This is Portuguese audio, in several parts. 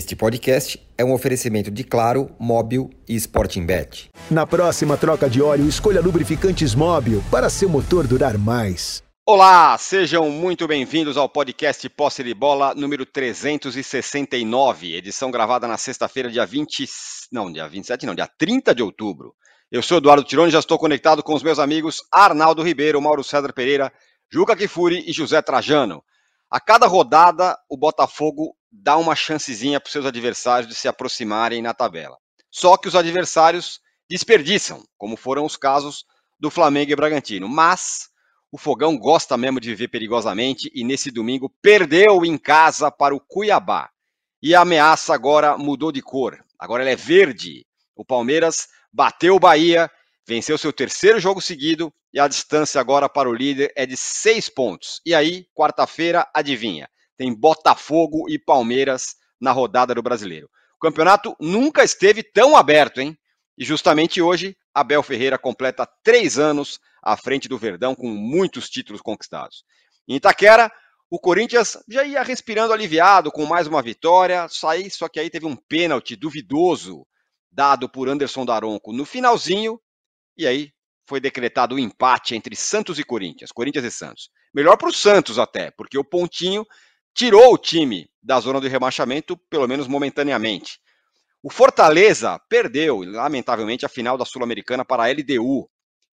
Este podcast é um oferecimento de Claro, Móbil e Sporting Bet. Na próxima troca de óleo, escolha lubrificantes Móbil para seu motor durar mais. Olá, sejam muito bem-vindos ao podcast Posse de Bola número 369, edição gravada na sexta-feira, dia 20, não, dia 27 não, dia 30 de outubro. Eu sou Eduardo Tironi e já estou conectado com os meus amigos Arnaldo Ribeiro, Mauro César Pereira, Juca Kifuri e José Trajano. A cada rodada, o Botafogo dá uma chancezinha para os seus adversários de se aproximarem na tabela. Só que os adversários desperdiçam, como foram os casos do Flamengo e Bragantino. Mas o Fogão gosta mesmo de viver perigosamente e nesse domingo perdeu em casa para o Cuiabá. E a ameaça agora mudou de cor. Agora ela é verde. O Palmeiras bateu o Bahia, venceu seu terceiro jogo seguido e a distância agora para o líder é de seis pontos. E aí, quarta-feira, adivinha? Tem Botafogo e Palmeiras na rodada do Brasileiro. O campeonato nunca esteve tão aberto, hein? E justamente hoje, Abel Ferreira completa três anos à frente do Verdão, com muitos títulos conquistados. Em Itaquera, o Corinthians já ia respirando aliviado com mais uma vitória, só que aí teve um pênalti duvidoso dado por Anderson Daronco no finalzinho, e aí foi decretado o um empate entre Santos e Corinthians, Corinthians e Santos. Melhor para o Santos até, porque o Pontinho tirou o time da zona de rebaixamento, pelo menos momentaneamente. O Fortaleza perdeu, lamentavelmente, a final da Sul-Americana para a LDU.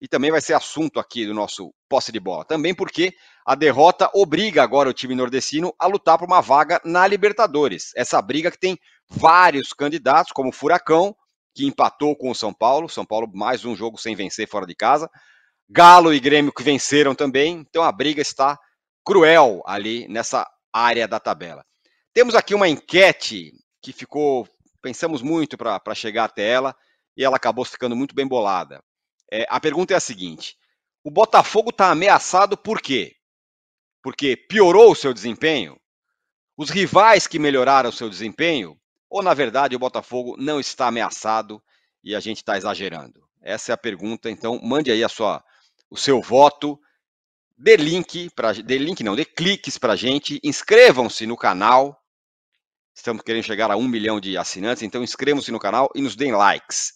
E também vai ser assunto aqui do nosso posse de bola. Também porque a derrota obriga agora o time nordestino a lutar por uma vaga na Libertadores. Essa briga que tem vários candidatos, como o Furacão, que empatou com o São Paulo. São Paulo, mais um jogo sem vencer fora de casa. Galo e Grêmio que venceram também. Então a briga está cruel ali nessa área da tabela. Temos aqui uma enquete que ficou, pensamos muito para chegar até ela e ela acabou ficando muito bem bolada. É, a pergunta é a seguinte: o Botafogo está ameaçado por quê? Porque piorou o seu desempenho? Os rivais que melhoraram o seu desempenho ou, na verdade, o Botafogo não está ameaçado e a gente está exagerando? Essa é a pergunta. Então, mande aí a sua, o seu voto. Dê link, pra, dê link não, dê cliques para a gente. Inscrevam-se no canal. Estamos querendo chegar a um milhão de assinantes, então inscrevam-se no canal e nos deem likes.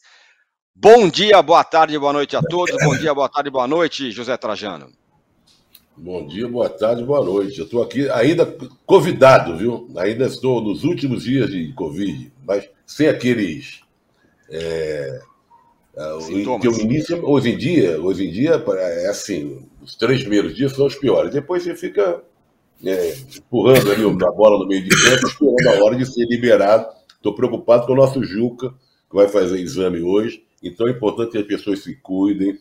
Bom dia, boa tarde, boa noite a todos. Bom dia, boa tarde, boa noite, José Trajano. Bom dia, boa tarde, boa noite. Eu estou aqui ainda convidado, viu? Ainda estou nos últimos dias de Covid, mas sem aqueles. É, é que o início, hoje em dia, hoje em dia é assim, os três primeiros dias são os piores. Depois você fica é, empurrando ali a bola no meio de campo, esperando a hora de ser liberado. Estou preocupado com o nosso Juca, que vai fazer exame hoje. Então é importante que as pessoas se cuidem,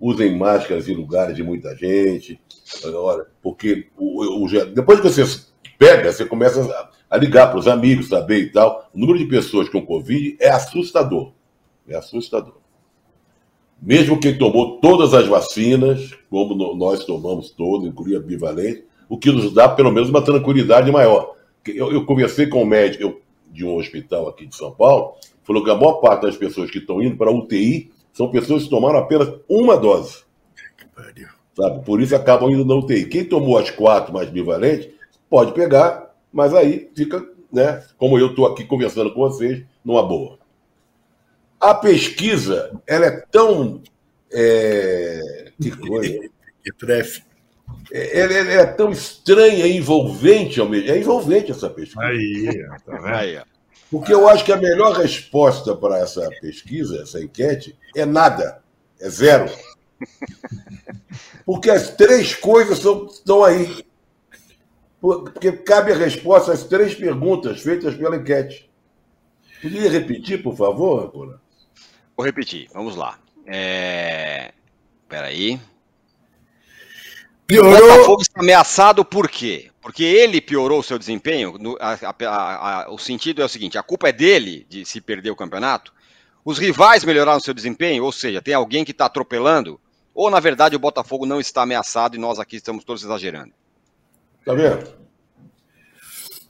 usem máscaras em lugares de muita gente. Agora, porque o, o, depois que você pega, você começa a, a ligar para os amigos, saber e tal. O número de pessoas com Covid é assustador. É assustador. Mesmo quem tomou todas as vacinas, como nós tomamos todas, incluindo a bivalente, o que nos dá pelo menos uma tranquilidade maior. Eu, eu conversei com um médico de um hospital aqui de São Paulo, falou que a maior parte das pessoas que estão indo para UTI são pessoas que tomaram apenas uma dose. Sabe? Por isso acabam indo na UTI. Quem tomou as quatro mais bivalentes pode pegar, mas aí fica, né? Como eu estou aqui conversando com vocês, numa boa. A pesquisa, ela é tão. É... Que coisa. Que trefe. É, ela, ela, é tão estranha e envolvente ao mesmo. É envolvente essa pesquisa. Aí, tá vendo? Porque eu acho que a melhor resposta para essa pesquisa, essa enquete, é nada. É zero. Porque as três coisas são, estão aí. Porque cabe a resposta às três perguntas feitas pela enquete. Poderia repetir, por favor, Racona? Vou repetir, vamos lá. É... Peraí. Piorou. O Botafogo está ameaçado por quê? Porque ele piorou o seu desempenho. No, a, a, a, o sentido é o seguinte: a culpa é dele de se perder o campeonato. Os rivais melhoraram o seu desempenho, ou seja, tem alguém que está atropelando, ou na verdade o Botafogo não está ameaçado e nós aqui estamos todos exagerando. Tá vendo?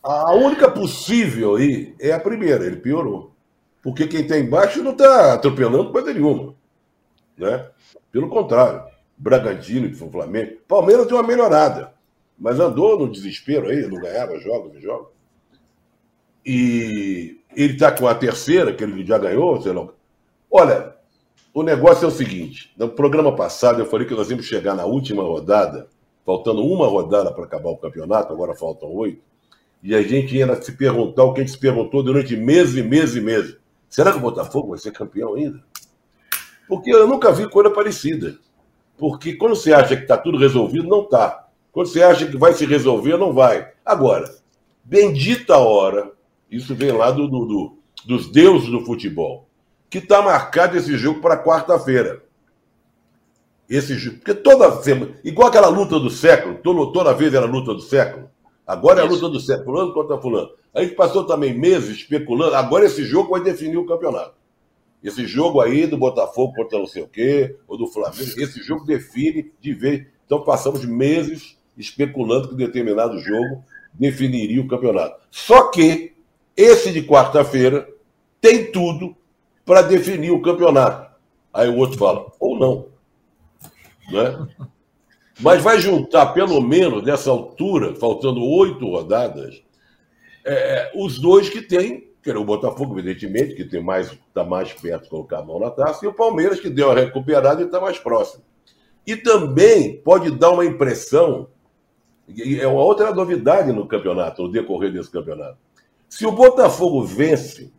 A única possível aí é a primeira, ele piorou. Porque quem está embaixo não está atropelando coisa nenhuma. Né? Pelo contrário, Bragantino Flamengo. Palmeiras deu uma melhorada. Mas andou no desespero aí, não ganhava jogos e jogos. e ele está com a terceira, que ele já ganhou, sei lá. Olha, o negócio é o seguinte: no programa passado eu falei que nós íamos chegar na última rodada, faltando uma rodada para acabar o campeonato, agora faltam oito, e a gente ia se perguntar o que a gente se perguntou durante meses e meses e meses. Será que o Botafogo vai ser campeão ainda? Porque eu nunca vi coisa parecida. Porque quando você acha que está tudo resolvido, não está. Quando você acha que vai se resolver, não vai. Agora, bendita hora, isso vem lá do, do, do dos deuses do futebol, que está marcado esse jogo para quarta-feira. Esse jogo, porque toda semana, igual aquela luta do século, toda, toda vez era a luta do século. Agora é a luta do século, fulano contra fulano. A gente passou também meses especulando, agora esse jogo vai definir o campeonato. Esse jogo aí do Botafogo contra não sei o quê, ou do Flamengo, esse jogo define de vez. Então passamos meses especulando que determinado jogo definiria o campeonato. Só que esse de quarta-feira tem tudo para definir o campeonato. Aí o outro fala, ou não. Né? Mas vai juntar, pelo menos, nessa altura, faltando oito rodadas, é, os dois que têm que o Botafogo, evidentemente, que tem mais está mais perto de colocar a mão na taça, e o Palmeiras, que deu a recuperada e está mais próximo. E também pode dar uma impressão, e é uma outra novidade no campeonato, no decorrer desse campeonato. Se o Botafogo vence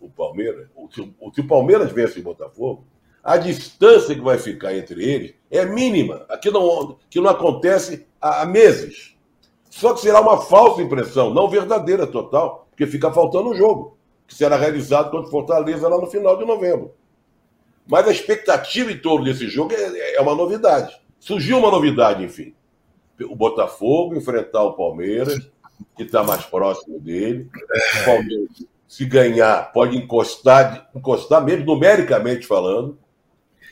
o Palmeiras, ou se, o Palmeiras vence o Botafogo, a distância que vai ficar entre eles é mínima. Aqui não, que não acontece há meses. Só que será uma falsa impressão, não verdadeira total, porque fica faltando um jogo, que será realizado contra Fortaleza lá no final de novembro. Mas a expectativa em torno desse jogo é, é uma novidade. Surgiu uma novidade, enfim. O Botafogo enfrentar o Palmeiras, que está mais próximo dele. O Palmeiras, se ganhar, pode encostar, encostar mesmo, numericamente falando.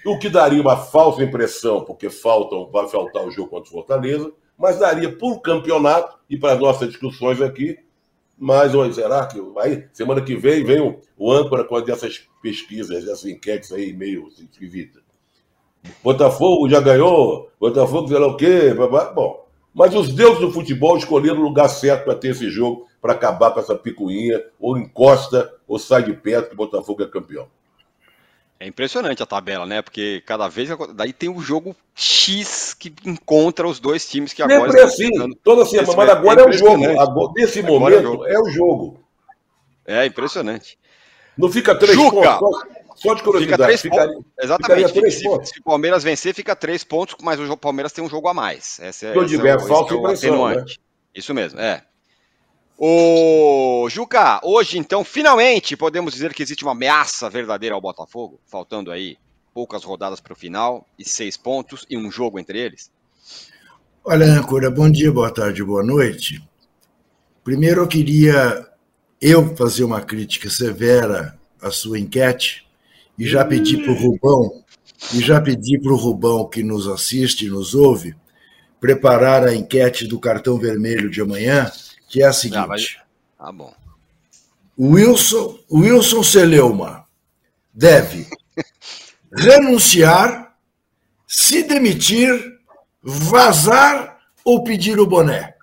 O que daria uma falsa impressão, porque faltam, vai faltar o jogo contra o Fortaleza, mas daria por campeonato, e para as nossas discussões aqui, mas ou será que aí, semana que vem vem o, o âncora com essas pesquisas, essas enquetes aí meio esquisitas. Botafogo já ganhou, Botafogo sei lá o quê, bom. Mas os deuses do futebol escolheram o lugar certo para ter esse jogo, para acabar com essa picuinha, ou encosta, ou sai de perto que o Botafogo é campeão. É impressionante a tabela, né? Porque cada vez. Daí tem o jogo X que encontra os dois times que agora. Sempre assim, toda semana, mas agora é, é o jogo. Agora, nesse agora momento é o, é o, jogo. É impressionante. Não fica três Juca. pontos. Só, de curiosidade. Fica três pontos. Exatamente. Três se, pontos. se o Palmeiras vencer, fica três pontos, mas o Palmeiras tem um jogo a mais. Essa é, Se tiver é, falta é impressão, né? Isso mesmo, é. Ô, Juca, hoje então, finalmente podemos dizer que existe uma ameaça verdadeira ao Botafogo, faltando aí poucas rodadas para o final e seis pontos e um jogo entre eles? Olha, Ancora, bom dia, boa tarde, boa noite. Primeiro eu queria eu fazer uma crítica severa à sua enquete e já pedi para o Rubão, e já pedi para o Rubão que nos assiste e nos ouve, preparar a enquete do cartão vermelho de amanhã que é a seguinte. Ah, mas... ah bom. Wilson, Wilson Celeuma deve renunciar, se demitir, vazar ou pedir o boné.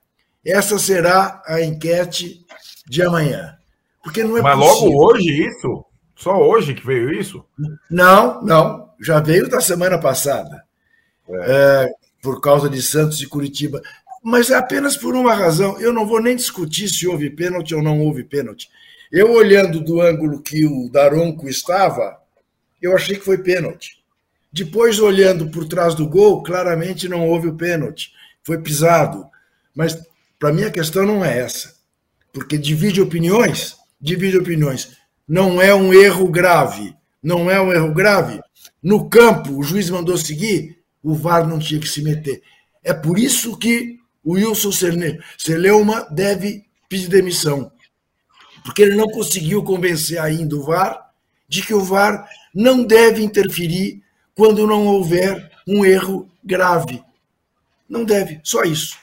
Essa será a enquete de amanhã. Porque não é Mas possível. logo hoje isso? Só hoje que veio isso? Não, não. Já veio da semana passada. É. É, por causa de Santos e Curitiba mas é apenas por uma razão. Eu não vou nem discutir se houve pênalti ou não houve pênalti. Eu, olhando do ângulo que o Daronco estava, eu achei que foi pênalti. Depois, olhando por trás do gol, claramente não houve o pênalti. Foi pisado. Mas, para mim, a questão não é essa. Porque divide opiniões, divide opiniões. Não é um erro grave. Não é um erro grave. No campo, o juiz mandou seguir, o VAR não tinha que se meter. É por isso que o Wilson Celeuma deve pedir demissão, porque ele não conseguiu convencer ainda o VAR de que o VAR não deve interferir quando não houver um erro grave. Não deve, só isso.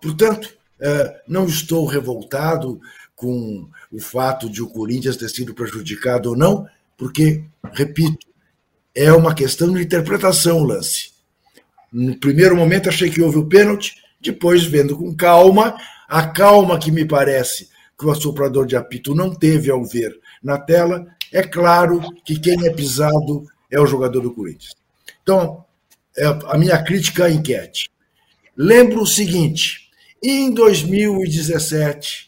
Portanto, é, não estou revoltado com o fato de o Corinthians ter sido prejudicado ou não, porque, repito, é uma questão de interpretação o lance. No primeiro momento achei que houve o pênalti, depois, vendo com calma, a calma que me parece que o assoprador de apito não teve ao ver na tela, é claro que quem é pisado é o jogador do Corinthians. Então, é a minha crítica à enquete. Lembro o seguinte: em 2017,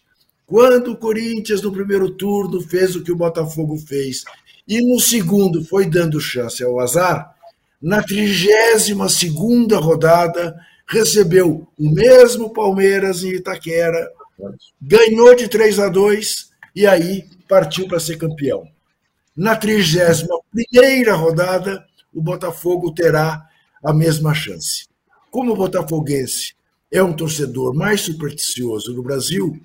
quando o Corinthians, no primeiro turno, fez o que o Botafogo fez, e no segundo foi dando chance ao azar, na 32 rodada, recebeu o mesmo Palmeiras em Itaquera, ganhou de 3 a 2 e aí partiu para ser campeão. Na 31 rodada, o Botafogo terá a mesma chance. Como o botafoguense é um torcedor mais supersticioso no Brasil,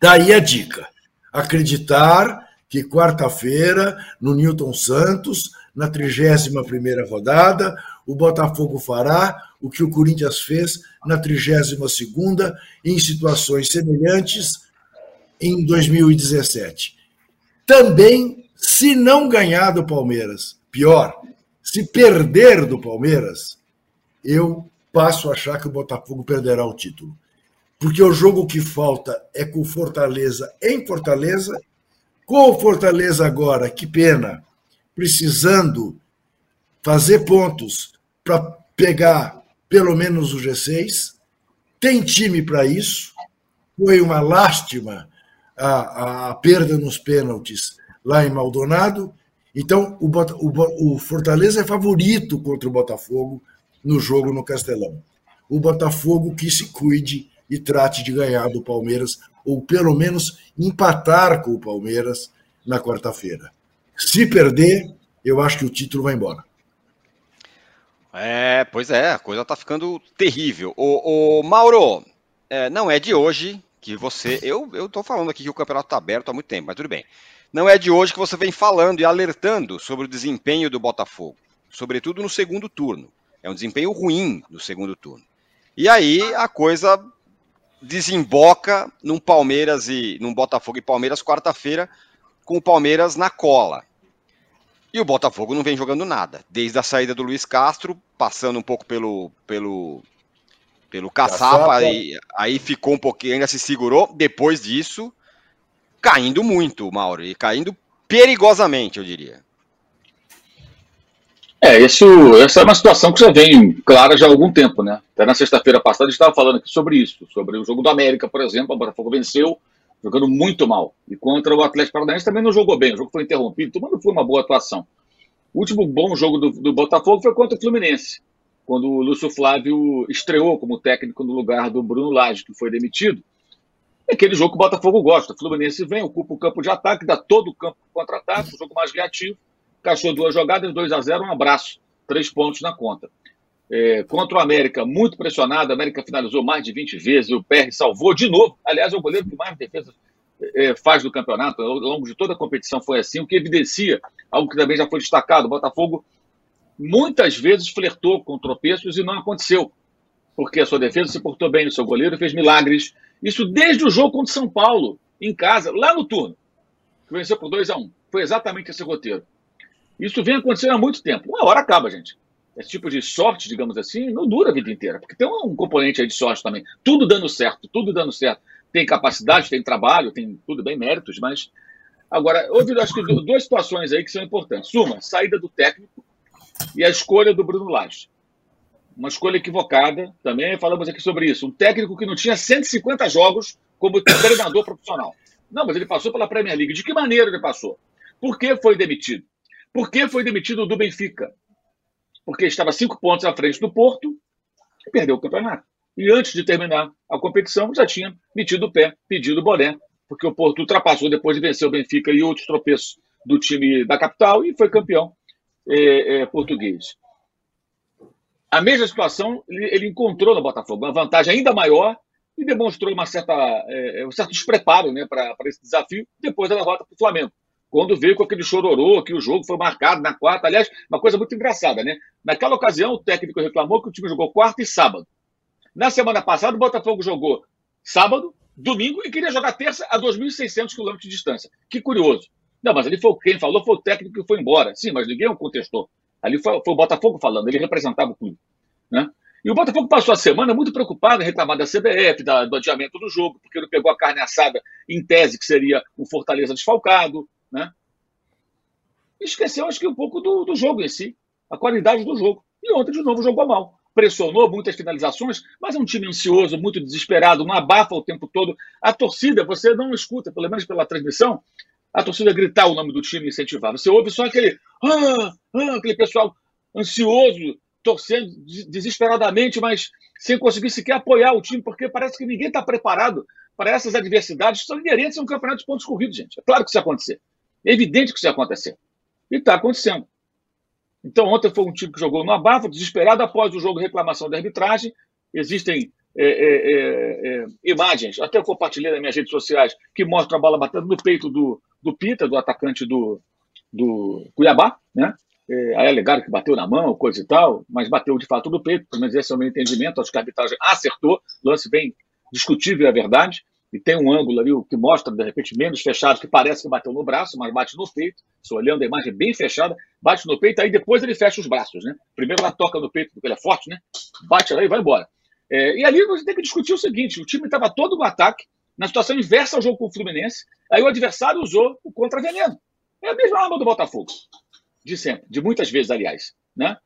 daí a dica. Acreditar que quarta-feira, no Newton Santos, na 31ª rodada, o Botafogo fará o que o Corinthians fez na 32ª em situações semelhantes em 2017. Também, se não ganhar do Palmeiras, pior, se perder do Palmeiras, eu passo a achar que o Botafogo perderá o título. Porque o jogo que falta é com Fortaleza em Fortaleza, com o Fortaleza agora, que pena, precisando fazer pontos para pegar pelo menos o G6. Tem time para isso. Foi uma lástima a, a, perda nos pênaltis lá em Maldonado. Então, o, o, o Fortaleza é favorito contra o Botafogo no jogo no Castelão. O Botafogo que se cuide e trate de ganhar do Palmeiras, ou pelo menos empatar com o Palmeiras na quarta-feira. Se perder, eu acho que o título vai embora. É, pois é, a coisa tá ficando terrível. O, o Mauro, é, não é de hoje que você. Eu, eu tô falando aqui que o campeonato tá aberto há muito tempo, mas tudo bem. Não é de hoje que você vem falando e alertando sobre o desempenho do Botafogo, sobretudo no segundo turno. É um desempenho ruim no segundo turno. E aí a coisa desemboca num Palmeiras e num Botafogo e Palmeiras quarta-feira, com o Palmeiras na cola. E o Botafogo não vem jogando nada, desde a saída do Luiz Castro, passando um pouco pelo pelo pelo Caçapa, e aí ficou um pouquinho, ainda se segurou. Depois disso, caindo muito, Mauro, e caindo perigosamente, eu diria. É, isso, essa é uma situação que já vem clara já há algum tempo, né? Até na sexta-feira passada a gente estava falando aqui sobre isso, sobre o jogo do América, por exemplo, o Botafogo venceu, jogando muito mal. E contra o Atlético Paranaense também não jogou bem, o jogo foi interrompido, não foi uma boa atuação. O último bom jogo do, do Botafogo foi contra o Fluminense, quando o Lúcio Flávio estreou como técnico no lugar do Bruno Lage, que foi demitido. É aquele jogo que o Botafogo gosta. O Fluminense vem, ocupa o campo de ataque, dá todo o campo contra-ataque, um jogo mais reativo Cachou duas jogadas, 2 a 0 um abraço, três pontos na conta. É, contra o América, muito pressionado, a América finalizou mais de 20 vezes, o PR salvou de novo. Aliás, é o goleiro que mais defesa é, faz do campeonato, ao longo de toda a competição foi assim, o que evidencia algo que também já foi destacado: o Botafogo muitas vezes flertou com tropeços e não aconteceu, porque a sua defesa se portou bem, o seu goleiro fez milagres. Isso desde o jogo contra São Paulo, em casa, lá no turno, que venceu por 2 a 1 um. Foi exatamente esse roteiro. Isso vem acontecendo há muito tempo. Uma hora acaba, gente. Esse tipo de sorte, digamos assim, não dura a vida inteira, porque tem um componente aí de sorte também. Tudo dando certo, tudo dando certo. Tem capacidade, tem trabalho, tem tudo bem, méritos, mas. Agora, houve, acho que, duas situações aí que são importantes. Uma, saída do técnico e a escolha do Bruno Lage. Uma escolha equivocada, também falamos aqui sobre isso. Um técnico que não tinha 150 jogos como treinador profissional. Não, mas ele passou pela Premier League. De que maneira ele passou? Por que foi demitido? Por que foi demitido do Benfica? Porque estava cinco pontos à frente do Porto e perdeu o campeonato. E antes de terminar a competição, já tinha metido o pé, pedido o boné, porque o Porto ultrapassou depois de vencer o Benfica e outros tropeços do time da capital e foi campeão é, é, português. A mesma situação ele, encontrou no Botafogo, uma vantagem ainda maior e demonstrou uma certa, é, um certo despreparo né, para esse desafio depois da derrota para o Flamengo quando veio com aquele chororô que o jogo foi marcado na quarta. Aliás, uma coisa muito engraçada, né? Naquela ocasião, o técnico reclamou que o time jogou quarta e sábado. Na semana passada, o Botafogo jogou sábado, domingo e queria jogar terça a 2.600 quilômetros de distância. Que curioso. Não, mas ali foi quem falou foi o técnico que foi embora. Sim, mas ninguém o contestou. Ali foi, foi o Botafogo falando, ele representava o clube. Né? E o Botafogo passou a semana muito preocupado em reclamar da CBF, da, do adiamento do jogo, porque ele pegou a carne assada em tese, que seria um Fortaleza desfalcado, né? Esqueceu, acho que, um pouco do, do jogo em si, a qualidade do jogo. E ontem, de novo, jogou mal. Pressionou muitas finalizações, mas é um time ansioso, muito desesperado, não abafa o tempo todo. A torcida, você não escuta, pelo menos pela transmissão, a torcida gritar o nome do time e incentivar. Você ouve só aquele, ah, ah, aquele pessoal ansioso, torcendo desesperadamente, mas sem conseguir sequer apoiar o time, porque parece que ninguém está preparado para essas adversidades que são inerentes a um campeonato de pontos corridos, gente. É claro que isso acontecer. Evidente que isso ia acontecer. E está acontecendo. Então, ontem foi um time que jogou no abafa, desesperado após o jogo reclamação da arbitragem. Existem é, é, é, é, imagens, até eu compartilhei nas minhas redes sociais, que mostram a bola batendo no peito do, do Pita, do atacante do, do Cuiabá, né? É, aí alegaram que bateu na mão, coisa e tal, mas bateu de fato no peito, pelo menos esse é o meu entendimento. Acho que a arbitragem acertou, lance bem discutível, é verdade. E tem um ângulo ali que mostra, de repente, menos fechado, que parece que bateu no braço, mas bate no peito. Se olhando a imagem bem fechada, bate no peito, aí depois ele fecha os braços, né? Primeiro ela toca no peito, porque ele é forte, né? Bate lá e vai embora. É, e ali você tem que discutir o seguinte: o time estava todo no ataque, na situação inversa ao jogo com o Fluminense, aí o adversário usou o contra-veneno. É a mesma arma do Botafogo de sempre, de muitas vezes, aliás. Né?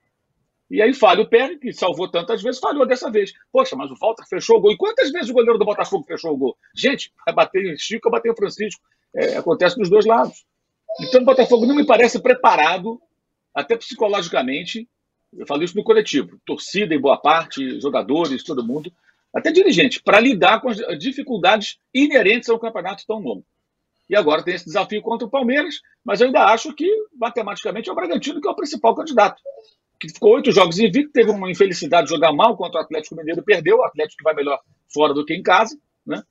E aí falha o Pérez, que salvou tantas vezes, falhou dessa vez. Poxa, mas o Walter fechou o gol. E quantas vezes o goleiro do Botafogo fechou o gol? Gente, vai bater em Chico, bater em Francisco. É, acontece dos dois lados. Então o Botafogo não me parece preparado, até psicologicamente, eu falo isso no coletivo, torcida em boa parte, jogadores, todo mundo, até dirigente, para lidar com as dificuldades inerentes a um campeonato tão longo. E agora tem esse desafio contra o Palmeiras, mas eu ainda acho que, matematicamente, é o Bragantino que é o principal candidato. Que ficou oito jogos invicto, teve uma infelicidade de jogar mal contra o Atlético Mineiro, perdeu, o Atlético vai melhor fora do que em casa, né?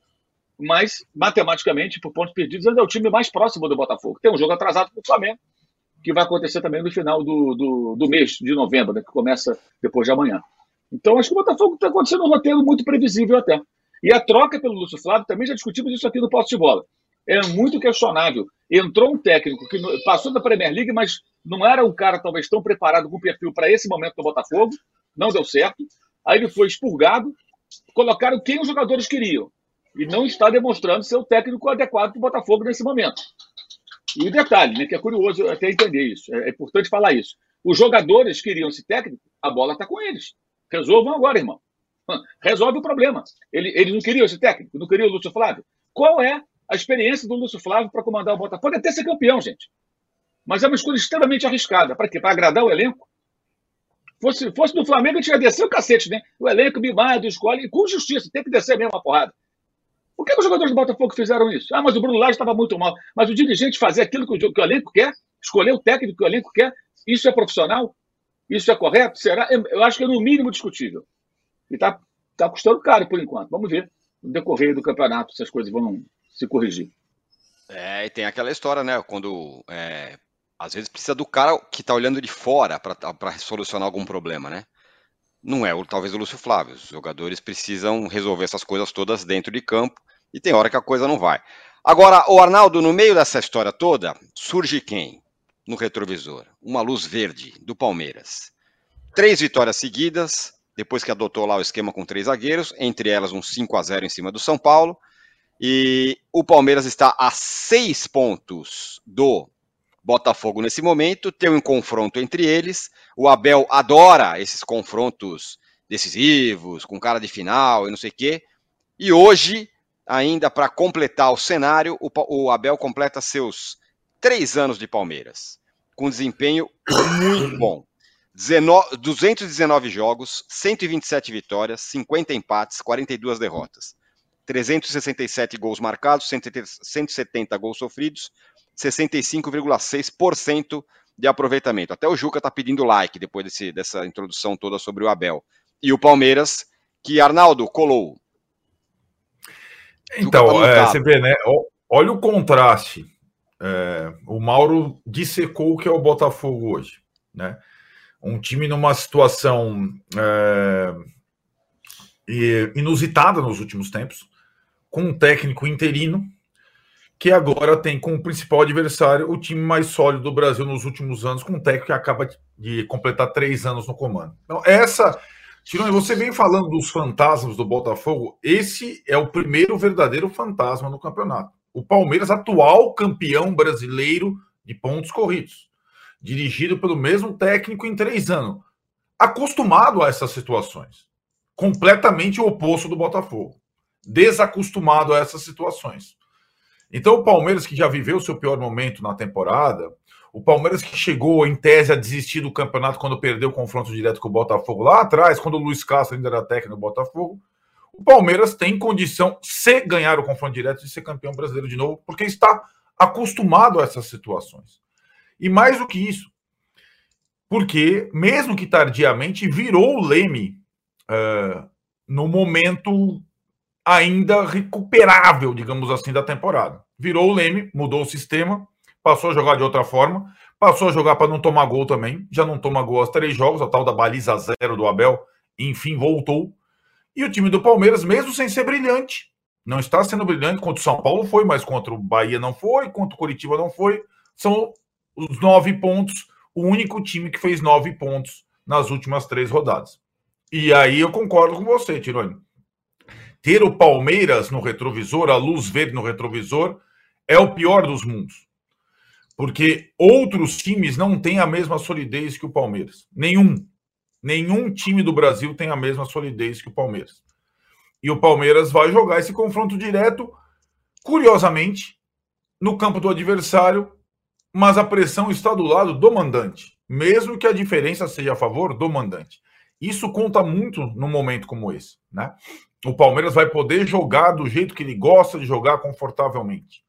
Mas, matematicamente, por pontos perdidos, ainda é o time mais próximo do Botafogo. Tem um jogo atrasado com o Flamengo, que vai acontecer também no final do, do, do mês de novembro, né? que começa depois de amanhã. Então, acho que o Botafogo está acontecendo um roteiro muito previsível até. E a troca pelo Lúcio Flávio, também já discutimos isso aqui no Posto de Bola é muito questionável. Entrou um técnico que passou da Premier League, mas não era um cara talvez tão preparado com perfil para esse momento do Botafogo, não deu certo. Aí ele foi expurgado, colocaram quem os jogadores queriam. E não está demonstrando ser o técnico adequado para o Botafogo nesse momento. E o detalhe, né, que é curioso até entender isso, é, é importante falar isso. Os jogadores queriam esse técnico, a bola está com eles. Resolvam agora, irmão. Resolve o problema. Ele, ele não queria esse técnico, não queria o Lúcio Flávio. Qual é a experiência do Lúcio Flávio para comandar o Botafogo. Até ser campeão, gente. Mas é uma escolha extremamente arriscada. Para quê? Para agradar o elenco? Fosse, fosse do Flamengo, a gente ia descer o cacete, né? O elenco mimado, escolhe, e com justiça, tem que descer mesmo a porrada. Por que os jogadores do Botafogo fizeram isso? Ah, mas o Bruno Lage estava muito mal. Mas o dirigente fazer aquilo que o, que o elenco quer, escolher o técnico que o elenco quer, isso é profissional? Isso é correto? Será? Eu acho que é no mínimo discutível. E está tá custando caro por enquanto. Vamos ver no decorrer do campeonato se as coisas vão, se corrigir. É, e tem aquela história, né? Quando é, às vezes precisa do cara que está olhando de fora para solucionar algum problema, né? Não é talvez o Lúcio Flávio. Os jogadores precisam resolver essas coisas todas dentro de campo e tem hora que a coisa não vai. Agora, o Arnaldo, no meio dessa história toda, surge quem no retrovisor? Uma luz verde do Palmeiras. Três vitórias seguidas, depois que adotou lá o esquema com três zagueiros, entre elas um 5 a 0 em cima do São Paulo. E o Palmeiras está a seis pontos do Botafogo nesse momento. Tem um confronto entre eles. O Abel adora esses confrontos decisivos, com cara de final e não sei o quê. E hoje, ainda para completar o cenário, o, o Abel completa seus três anos de Palmeiras, com desempenho muito bom. 19, 219 jogos, 127 vitórias, 50 empates, 42 derrotas. 367 gols marcados, 170 gols sofridos, 65,6% de aproveitamento. Até o Juca está pedindo like depois desse, dessa introdução toda sobre o Abel. E o Palmeiras, que Arnaldo colou. Então, tá é, você vê, né? Olha o contraste. É, o Mauro dissecou o que é o Botafogo hoje, né? Um time numa situação é, inusitada nos últimos tempos, com um técnico interino, que agora tem como principal adversário o time mais sólido do Brasil nos últimos anos, com um técnico que acaba de completar três anos no comando. Então, essa Tirone, você vem falando dos fantasmas do Botafogo. Esse é o primeiro verdadeiro fantasma no campeonato. O Palmeiras, atual campeão brasileiro de pontos corridos, dirigido pelo mesmo técnico em três anos, acostumado a essas situações. Completamente o oposto do Botafogo. Desacostumado a essas situações. Então, o Palmeiras, que já viveu seu pior momento na temporada, o Palmeiras que chegou em tese a desistir do campeonato quando perdeu o confronto direto com o Botafogo lá atrás, quando o Luiz Castro ainda era técnico do Botafogo, o Palmeiras tem condição, se ganhar o confronto direto, de ser campeão brasileiro de novo, porque está acostumado a essas situações. E mais do que isso, porque, mesmo que tardiamente, virou o Leme uh, no momento ainda recuperável, digamos assim, da temporada. Virou o Leme, mudou o sistema, passou a jogar de outra forma, passou a jogar para não tomar gol também, já não toma gol aos três jogos, a tal da baliza zero do Abel, enfim, voltou. E o time do Palmeiras, mesmo sem ser brilhante, não está sendo brilhante contra o São Paulo foi, mas contra o Bahia não foi, contra o Curitiba não foi. São os nove pontos, o único time que fez nove pontos nas últimas três rodadas. E aí eu concordo com você, Tironi. Ter o Palmeiras no retrovisor, a luz verde no retrovisor, é o pior dos mundos porque outros times não têm a mesma solidez que o Palmeiras. Nenhum. Nenhum time do Brasil tem a mesma solidez que o Palmeiras. E o Palmeiras vai jogar esse confronto direto, curiosamente, no campo do adversário, mas a pressão está do lado do mandante, mesmo que a diferença seja a favor do mandante. Isso conta muito num momento como esse, né? O Palmeiras vai poder jogar do jeito que ele gosta de jogar confortavelmente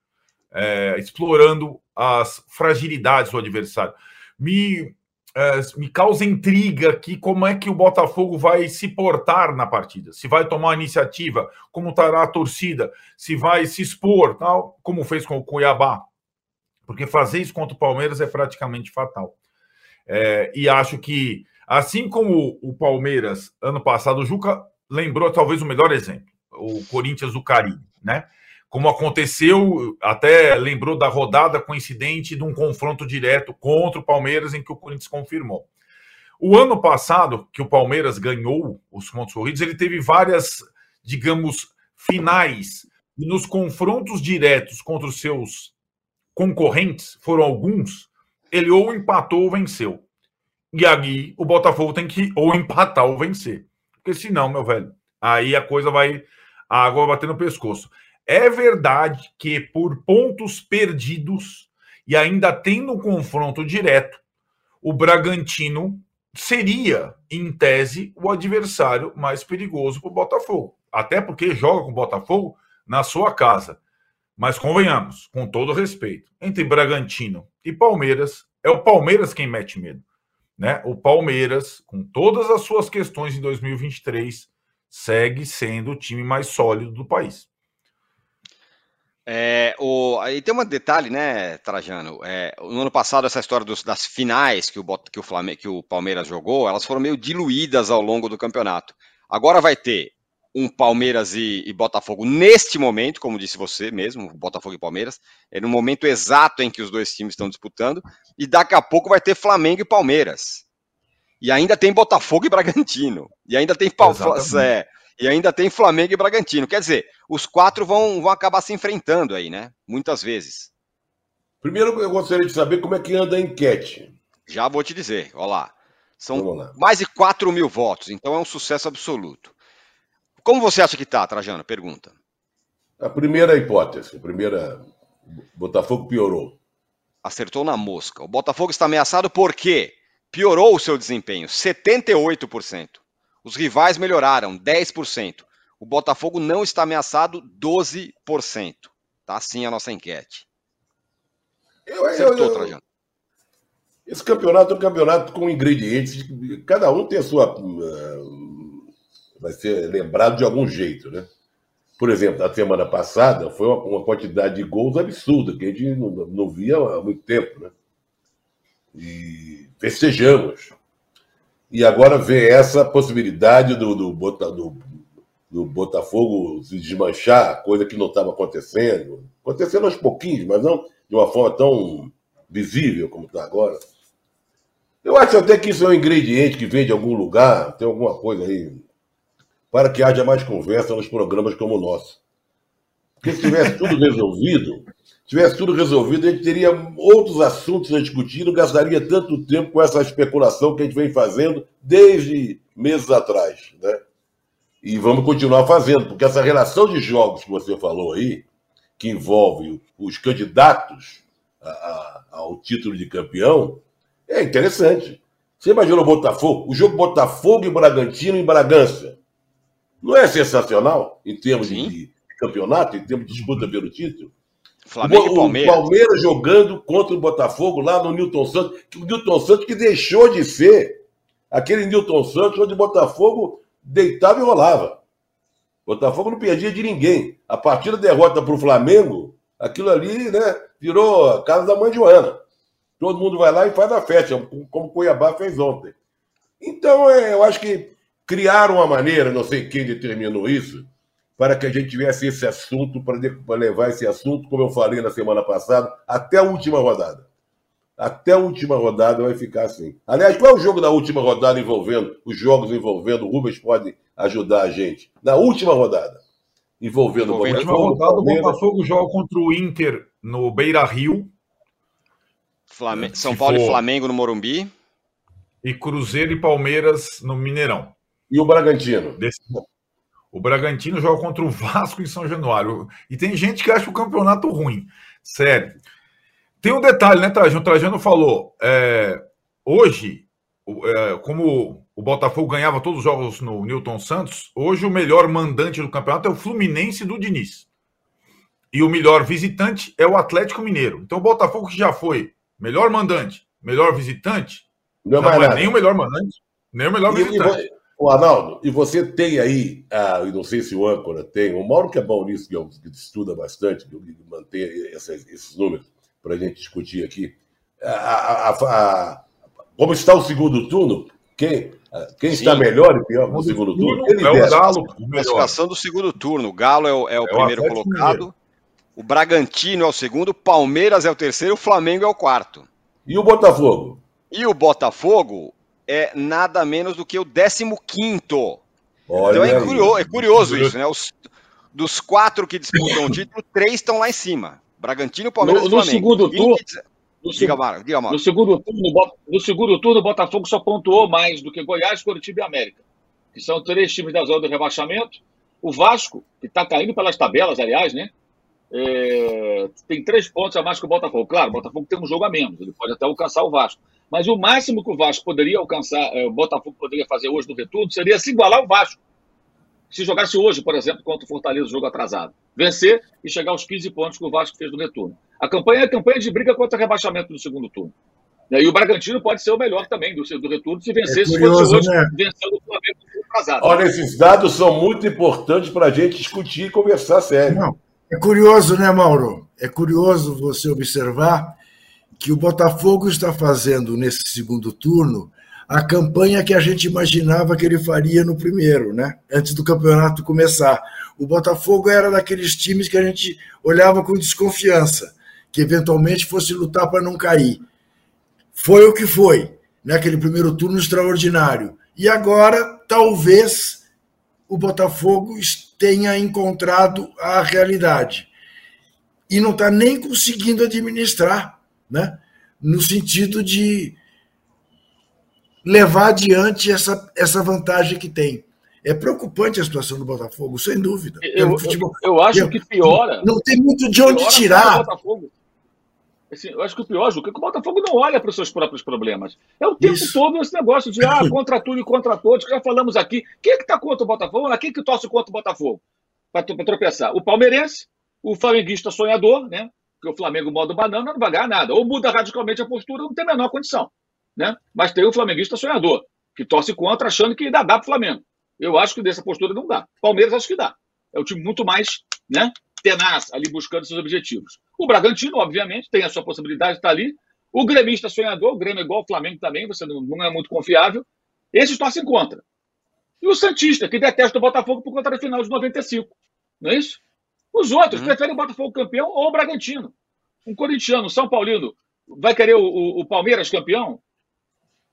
é, explorando as fragilidades do adversário. Me, é, me causa intriga aqui como é que o Botafogo vai se portar na partida. Se vai tomar iniciativa, como estará a torcida, se vai se expor, tal, como fez com o Cuiabá. Porque fazer isso contra o Palmeiras é praticamente fatal. É, e acho que, assim como o Palmeiras, ano passado, o Juca lembrou talvez o melhor exemplo, o Corinthians do Caribe, né? como aconteceu, até lembrou da rodada coincidente de um confronto direto contra o Palmeiras, em que o Corinthians confirmou. O ano passado, que o Palmeiras ganhou os pontos corridos, ele teve várias, digamos, finais. E nos confrontos diretos contra os seus concorrentes, foram alguns, ele ou empatou ou venceu. E aí o Botafogo tem que ou empatar ou vencer. Porque senão, meu velho, aí a coisa vai. A água vai bater no pescoço. É verdade que por pontos perdidos e ainda tendo um confronto direto, o Bragantino seria, em tese, o adversário mais perigoso para o Botafogo. Até porque joga com o Botafogo na sua casa. Mas convenhamos, com todo respeito, entre Bragantino e Palmeiras, é o Palmeiras quem mete medo. Né? O Palmeiras, com todas as suas questões em 2023, segue sendo o time mais sólido do país. É, o, aí tem um detalhe, né, Trajano? É, no ano passado, essa história dos, das finais que o, que, o Flamengo, que o Palmeiras jogou, elas foram meio diluídas ao longo do campeonato. Agora vai ter um Palmeiras e, e, Botafogo neste momento, como disse você mesmo, Botafogo e Palmeiras, é no momento exato em que os dois times estão disputando, e daqui a pouco vai ter Flamengo e Palmeiras. E ainda tem Botafogo e Bragantino. E ainda tem Palmeiras. É, e ainda tem Flamengo e Bragantino. Quer dizer, os quatro vão, vão acabar se enfrentando aí, né? Muitas vezes. Primeiro, eu gostaria de saber como é que anda a enquete. Já vou te dizer, olha lá. São mais de 4 mil votos, então é um sucesso absoluto. Como você acha que tá, Trajano? Pergunta. A primeira hipótese, a primeira. Botafogo piorou. Acertou na mosca. O Botafogo está ameaçado por quê? Piorou o seu desempenho, 78%. Os rivais melhoraram 10%. O Botafogo não está ameaçado 12%. Tá assim a nossa enquete. Eu, Acertou, eu, eu, Trajano. Esse campeonato é um campeonato com ingredientes. Cada um tem a sua. Vai ser lembrado de algum jeito, né? Por exemplo, na semana passada foi uma, uma quantidade de gols absurda, que a gente não, não via há muito tempo, né? E festejamos. E agora vê essa possibilidade do, do, do, do Botafogo se desmanchar, coisa que não estava acontecendo. Acontecendo aos pouquinhos, mas não de uma forma tão visível como está agora. Eu acho até que isso é um ingrediente que vem de algum lugar, tem alguma coisa aí, para que haja mais conversa nos programas como o nosso. Porque se tivesse tudo resolvido, tivesse tudo resolvido, a gente teria outros assuntos a discutir, não gastaria tanto tempo com essa especulação que a gente vem fazendo desde meses atrás, né? E vamos continuar fazendo, porque essa relação de jogos que você falou aí, que envolve os candidatos a, a, ao título de campeão, é interessante. Você imaginou o Botafogo? O jogo Botafogo e Bragantino em Bragança. Não é sensacional em termos de campeonato, em termos de disputa pelo título? Flamengo o, e Palmeiras. O Palmeiras jogando contra o Botafogo lá no Newton Santos. O Newton Santos que deixou de ser aquele Newton Santos onde o Botafogo deitava e rolava. O Botafogo não perdia de ninguém. A partir da derrota para o Flamengo, aquilo ali né, virou a casa da mãe Joana. Todo mundo vai lá e faz a festa, como o Cuiabá fez ontem. Então, é, eu acho que criaram uma maneira, não sei quem determinou isso, para que a gente tivesse esse assunto, para levar esse assunto, como eu falei na semana passada, até a última rodada. Até a última rodada vai ficar assim. Aliás, qual é o jogo da última rodada envolvendo, os jogos envolvendo, o Rubens pode ajudar a gente? Na última rodada, envolvendo, o Botafogo. Na última rodada, o Botafogo joga contra o Inter no Beira Rio, Flamengo, São Paulo for... e Flamengo no Morumbi. E Cruzeiro e Palmeiras no Mineirão. E o Bragantino? Desse... O Bragantino joga contra o Vasco em São Januário. E tem gente que acha o campeonato ruim. Sério. Tem um detalhe, né, Trajano? O Trajano falou. É... hoje, é... como o Botafogo ganhava todos os jogos no Newton Santos, hoje o melhor mandante do campeonato é o Fluminense do Diniz. E o melhor visitante é o Atlético Mineiro. Então o Botafogo que já foi melhor mandante, melhor visitante, não, não é nem o melhor mandante, nem o melhor e, visitante. E, o Arnaldo, e você tem aí, ah, não sei se o âncora tem, o Mauro que é bom nisso, que, é que estuda bastante, que mantém esses, esses números para a gente discutir aqui. A, a, a, como está o segundo turno? Quem, quem está melhor e pior no segundo turno? Ele é o Galo. A classificação do segundo turno. O Galo é o, é o é primeiro colocado. O Bragantino é o segundo, o Palmeiras é o terceiro, o Flamengo é o quarto. E o Botafogo? E o Botafogo é nada menos do que o décimo quinto. Olha então é curioso, é curioso isso, né? Os, dos quatro que disputam o título, três estão lá em cima. Bragantino, Palmeiras no, e Flamengo. Segundo turno, no, diga, Mara, diga, Mara. No, segundo turno, no segundo turno, o Botafogo só pontuou mais do que Goiás, Curitiba e América. Que são três times da zona do rebaixamento. O Vasco, que está caindo pelas tabelas, aliás, né? é, tem três pontos a mais que o Botafogo. Claro, o Botafogo tem um jogo a menos, ele pode até alcançar o Vasco. Mas o máximo que o Vasco poderia alcançar, é, o Botafogo poderia fazer hoje no retorno, seria se igualar ao Vasco. Se jogasse hoje, por exemplo, contra o Fortaleza, jogo atrasado. Vencer e chegar aos 15 pontos que o Vasco fez no retorno. A campanha é a campanha de briga contra rebaixamento no segundo turno. E o Bragantino pode ser o melhor também do, do retorno se vencer, é curioso, se fosse hoje, né? vencendo o Flamengo atrasado. Olha, esses dados são muito importantes para a gente discutir e conversar sério. Não. É curioso, né, Mauro? É curioso você observar que o Botafogo está fazendo nesse segundo turno a campanha que a gente imaginava que ele faria no primeiro, né? Antes do campeonato começar. O Botafogo era daqueles times que a gente olhava com desconfiança, que eventualmente fosse lutar para não cair. Foi o que foi, naquele né? primeiro turno extraordinário. E agora, talvez, o Botafogo tenha encontrado a realidade. E não está nem conseguindo administrar, né? no sentido de levar adiante essa, essa vantagem que tem. É preocupante a situação do Botafogo, sem dúvida. Eu, eu, eu acho que piora. Não tem muito de onde tirar. Assim, eu acho que o pior, Juca, é que o Botafogo não olha para os seus próprios problemas. É o tempo Isso. todo esse negócio de ah, contra tudo e contra todos, que já falamos aqui. Quem é que está contra o Botafogo? Quem é que torce contra o Botafogo? Para tropeçar. O palmeirense, o flamenguista sonhador, né? O Flamengo modo banana não vai ganhar nada. Ou muda radicalmente a postura, não tem a menor condição. Né? Mas tem o flamenguista sonhador, que torce contra achando que ainda dá para o Flamengo. Eu acho que dessa postura não dá. Palmeiras acho que dá. É um time muito mais né, tenaz ali buscando seus objetivos. O Bragantino, obviamente, tem a sua possibilidade de estar ali. O gremista sonhador, o Grêmio é igual o Flamengo também, você não é muito confiável. Esses torcem contra. E o Santista, que detesta o Botafogo por conta da final de 95. Não é isso? Os outros uhum. preferem o Botafogo campeão ou o Bragantino. Um corintiano, São Paulino, vai querer o, o, o Palmeiras campeão?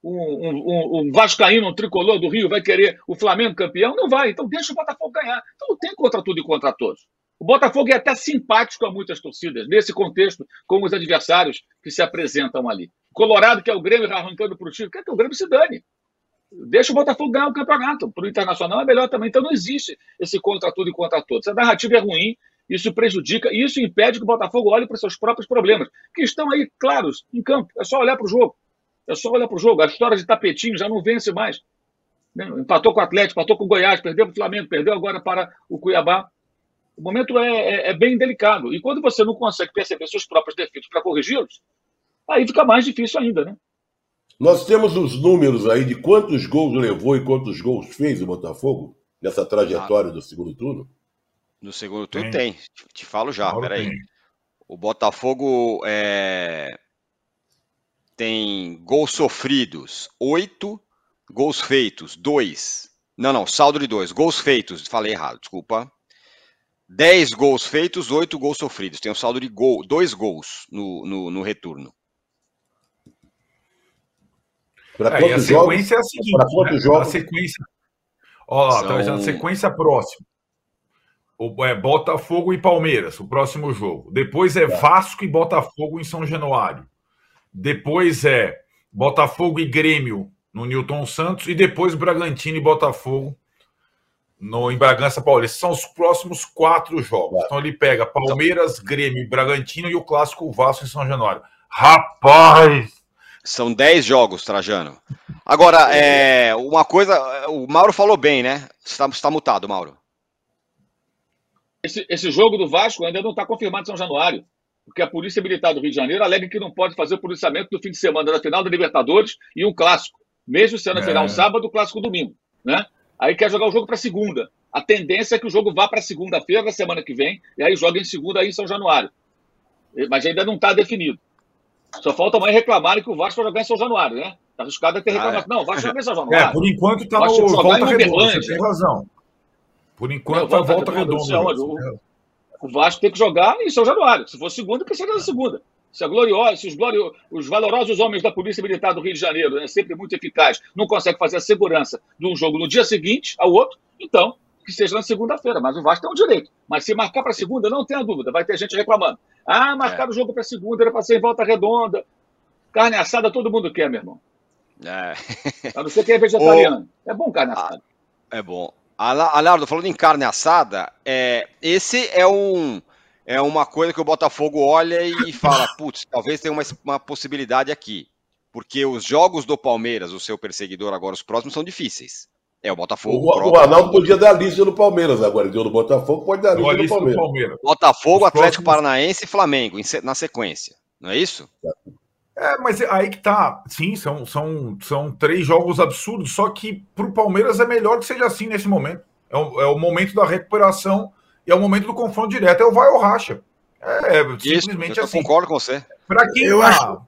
um, um, um, Vascaíno, um tricolor do Rio, vai querer o Flamengo campeão? Não vai. Então deixa o Botafogo ganhar. Então não tem contra tudo e contra todos. O Botafogo é até simpático a muitas torcidas, nesse contexto, com os adversários que se apresentam ali. Colorado, que é o Grêmio, arrancando para o time, quer que o Grêmio se dane. Deixa o Botafogo ganhar o campeonato. Para o Internacional é melhor também. Então não existe esse contra tudo e contra todos. A narrativa é ruim, isso prejudica, e isso impede que o Botafogo olhe para seus próprios problemas, que estão aí claros em campo. É só olhar para o jogo. É só olhar para o jogo. A história de tapetinho já não vence mais. Né? Empatou com o Atlético, empatou com o Goiás, perdeu para o Flamengo, perdeu agora para o Cuiabá. O momento é, é, é bem delicado. E quando você não consegue perceber seus próprios defeitos para corrigi-los, aí fica mais difícil ainda, né? Nós temos os números aí de quantos gols levou e quantos gols fez o Botafogo nessa trajetória ah. do segundo turno? No segundo turno tem, tem. Te falo já, Agora peraí. Tem. O Botafogo é... tem gols sofridos, oito, gols feitos, dois. Não, não, saldo de dois. Gols feitos, falei errado, desculpa. Dez gols feitos, oito gols sofridos. Tem um saldo de gol, dois gols no, no, no retorno. Para é, a sequência é a seguinte: né? jogos? A sequência. Ó, São... tá a sequência próxima. O, é Botafogo e Palmeiras, o próximo jogo. Depois é tá. Vasco e Botafogo em São Januário. Depois é Botafogo e Grêmio no Newton Santos. E depois Bragantino e Botafogo no, em Bragança Paulista. São os próximos quatro jogos. Então ele pega Palmeiras, Grêmio e Bragantino e o clássico Vasco em São Januário. Rapaz! São 10 jogos, Trajano. Agora, é, uma coisa, o Mauro falou bem, né? Você está tá mutado, Mauro. Esse, esse, jogo do Vasco ainda não está confirmado em São Januário, porque a Polícia Militar do Rio de Janeiro alega que não pode fazer o policiamento do fim de semana da final da Libertadores e um clássico, mesmo sendo a final é. sábado, o clássico domingo, né? Aí quer jogar o jogo para segunda. A tendência é que o jogo vá para segunda-feira da semana que vem, e aí joga em segunda aí em São Januário. Mas ainda não está definido. Só falta amanhã reclamarem que o Vasco vai jogar em São Januário, né? Tá arriscado a ter reclamado. Ah, é. Não, o Vasco jogar em São Januário. É, por enquanto está no Volta Redonda, você tem razão. Por enquanto está Volta Redonda. O Vasco tem que jogar em São Januário. Se for segunda, precisa da segunda. Se, a gloriosa, se os, glório, os valorosos homens da Polícia Militar do Rio de Janeiro, né, sempre muito eficaz, não conseguem fazer a segurança de um jogo no dia seguinte ao outro, então que seja na segunda-feira. Mas o Vasco tem um direito. Mas se marcar para segunda, não tenha dúvida, vai ter gente reclamando. Ah, marcar é. o jogo para segunda, era para ser em volta redonda. Carne assada todo mundo quer, meu irmão. É. A não ser que é vegetariano. É bom carne assada. É bom. Alardo, falando em carne assada, é, esse é um é uma coisa que o Botafogo olha e fala, putz, talvez tenha uma, uma possibilidade aqui. Porque os jogos do Palmeiras, o seu perseguidor agora, os próximos, são difíceis. É o Botafogo. O, o Arnaldo podia dar lista no Palmeiras agora. Deu no Botafogo, pode dar lista, no Palmeiras. Palmeiras. Botafogo, Os Atlético próximos... Paranaense e Flamengo, na sequência. Não é isso? É, mas aí que tá. Sim, são, são, são três jogos absurdos, só que pro Palmeiras é melhor que seja assim nesse momento. É o, é o momento da recuperação e é o momento do confronto direto. É o vai ou racha. É, é simplesmente assim. concordo com você. Para quem eu tá, acho.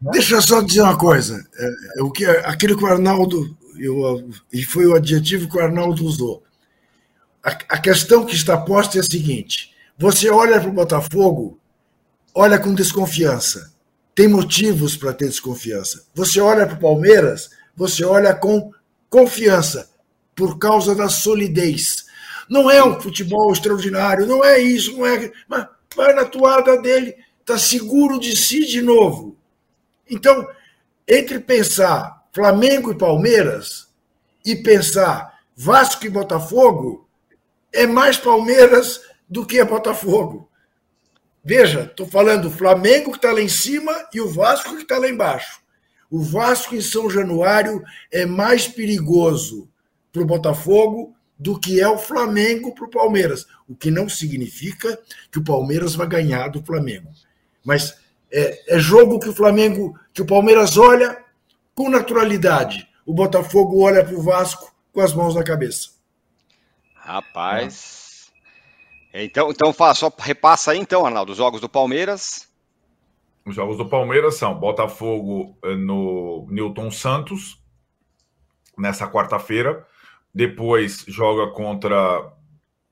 Deixa eu só dizer uma coisa. É, é o que, aquilo que o Arnaldo eu, e foi o adjetivo que o Arnaldo usou. A, a questão que está posta é a seguinte: você olha para o Botafogo, olha com desconfiança. Tem motivos para ter desconfiança. Você olha para o Palmeiras, você olha com confiança, por causa da solidez. Não é um futebol extraordinário, não é isso, não é. Mas vai na toada dele, está seguro de si de novo. Então, entre pensar Flamengo e Palmeiras e pensar Vasco e Botafogo, é mais Palmeiras do que Botafogo. Veja, estou falando Flamengo que está lá em cima e o Vasco que está lá embaixo. O Vasco em São Januário é mais perigoso para o Botafogo do que é o Flamengo para o Palmeiras. O que não significa que o Palmeiras vai ganhar do Flamengo. Mas é, é jogo que o Flamengo, que o Palmeiras olha com naturalidade. O Botafogo olha para o Vasco com as mãos na cabeça. Rapaz. Então, então fala, só repassa aí então, Arnaldo, os jogos do Palmeiras. Os jogos do Palmeiras são Botafogo eh, no Newton Santos, nessa quarta-feira. Depois joga contra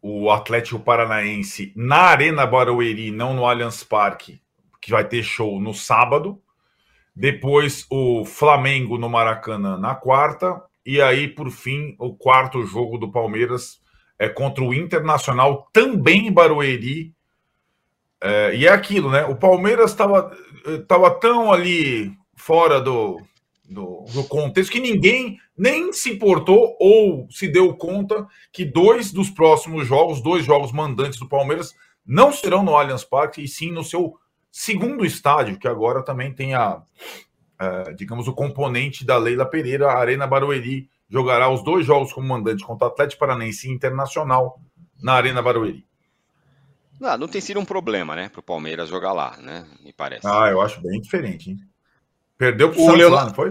o Atlético Paranaense na Arena Barueri, não no Allianz Parque, que vai ter show no sábado. Depois o Flamengo no Maracanã na quarta. E aí, por fim, o quarto jogo do Palmeiras é contra o Internacional, também em Barueri. É, e é aquilo, né? O Palmeiras estava tava tão ali fora do, do, do, contexto que ninguém nem se importou ou se deu conta que dois dos próximos jogos, dois jogos mandantes do Palmeiras, não serão no Allianz Parque e sim no seu segundo estádio, que agora também tem a, a digamos, o componente da Leila Pereira, a Arena Barueri jogará os dois jogos como mandante contra o Atlético Paranaense e Internacional na Arena Barueri. Não, não tem sido um problema, né, para o Palmeiras jogar lá, né? Me parece. Ah, eu acho bem diferente, hein? Perdeu para o Santos Leonardo... lá, foi?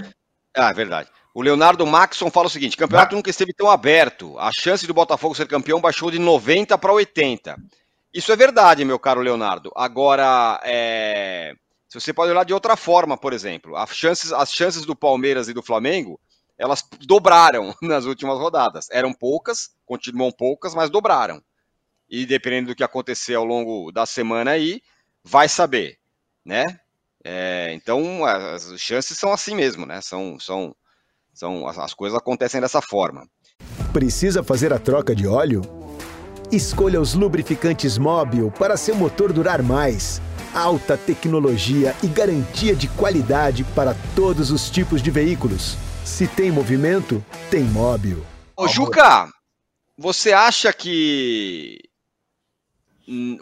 Ah, é verdade. O Leonardo Maxson fala o seguinte: campeonato nunca esteve tão aberto. A chance do Botafogo ser campeão baixou de 90 para 80. Isso é verdade, meu caro Leonardo. Agora, é... se você pode olhar de outra forma, por exemplo, as chances, as chances do Palmeiras e do Flamengo, elas dobraram nas últimas rodadas. Eram poucas, continuam poucas, mas dobraram. E dependendo do que acontecer ao longo da semana aí, vai saber, né? É, então, as chances são assim mesmo, né? São, são, são as coisas acontecem dessa forma. Precisa fazer a troca de óleo? Escolha os lubrificantes Móbil para seu motor durar mais. Alta tecnologia e garantia de qualidade para todos os tipos de veículos. Se tem movimento, tem Móbil. Ô Juca, você acha que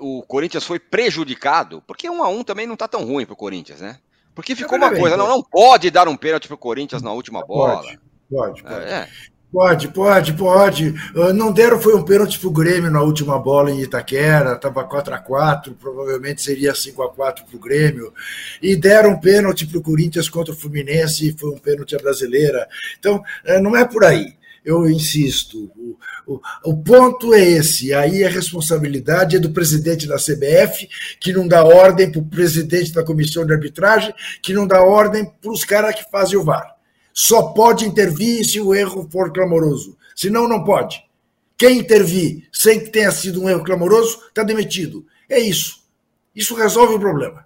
o Corinthians foi prejudicado? Porque um a um também não tá tão ruim pro Corinthians, né? Porque ficou uma coisa, não, não pode dar um pênalti pro Corinthians na última bola. Pode, pode, pode. É. Pode, pode, pode. Uh, não deram foi um pênalti pro Grêmio na última bola em Itaquera, estava 4 a 4 provavelmente seria 5 a 4 pro Grêmio. E deram um pênalti pro Corinthians contra o Fluminense, foi um pênalti à brasileira. Então, uh, não é por aí. Eu insisto, o, o, o ponto é esse. Aí a responsabilidade é do presidente da CBF, que não dá ordem para o presidente da comissão de arbitragem, que não dá ordem para os caras que fazem o VAR. Só pode intervir se o erro for clamoroso. Senão, não pode. Quem intervir sem que tenha sido um erro clamoroso está demitido. É isso. Isso resolve o problema.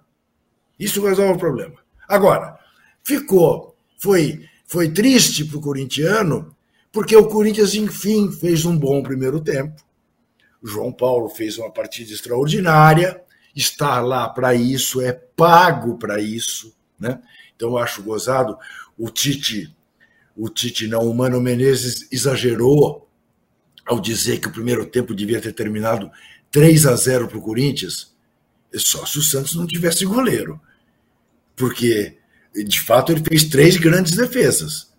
Isso resolve o problema. Agora, ficou, foi, foi triste para o corintiano, porque o Corinthians, enfim, fez um bom primeiro tempo. O João Paulo fez uma partida extraordinária, está lá para isso, é pago para isso. Né? Então, eu acho gozado o Tite, o Tite não, o Mano Menezes exagerou ao dizer que o primeiro tempo devia ter terminado 3 a 0 para o Corinthians, só se o Santos não tivesse goleiro. Porque, de fato, ele fez três grandes defesas.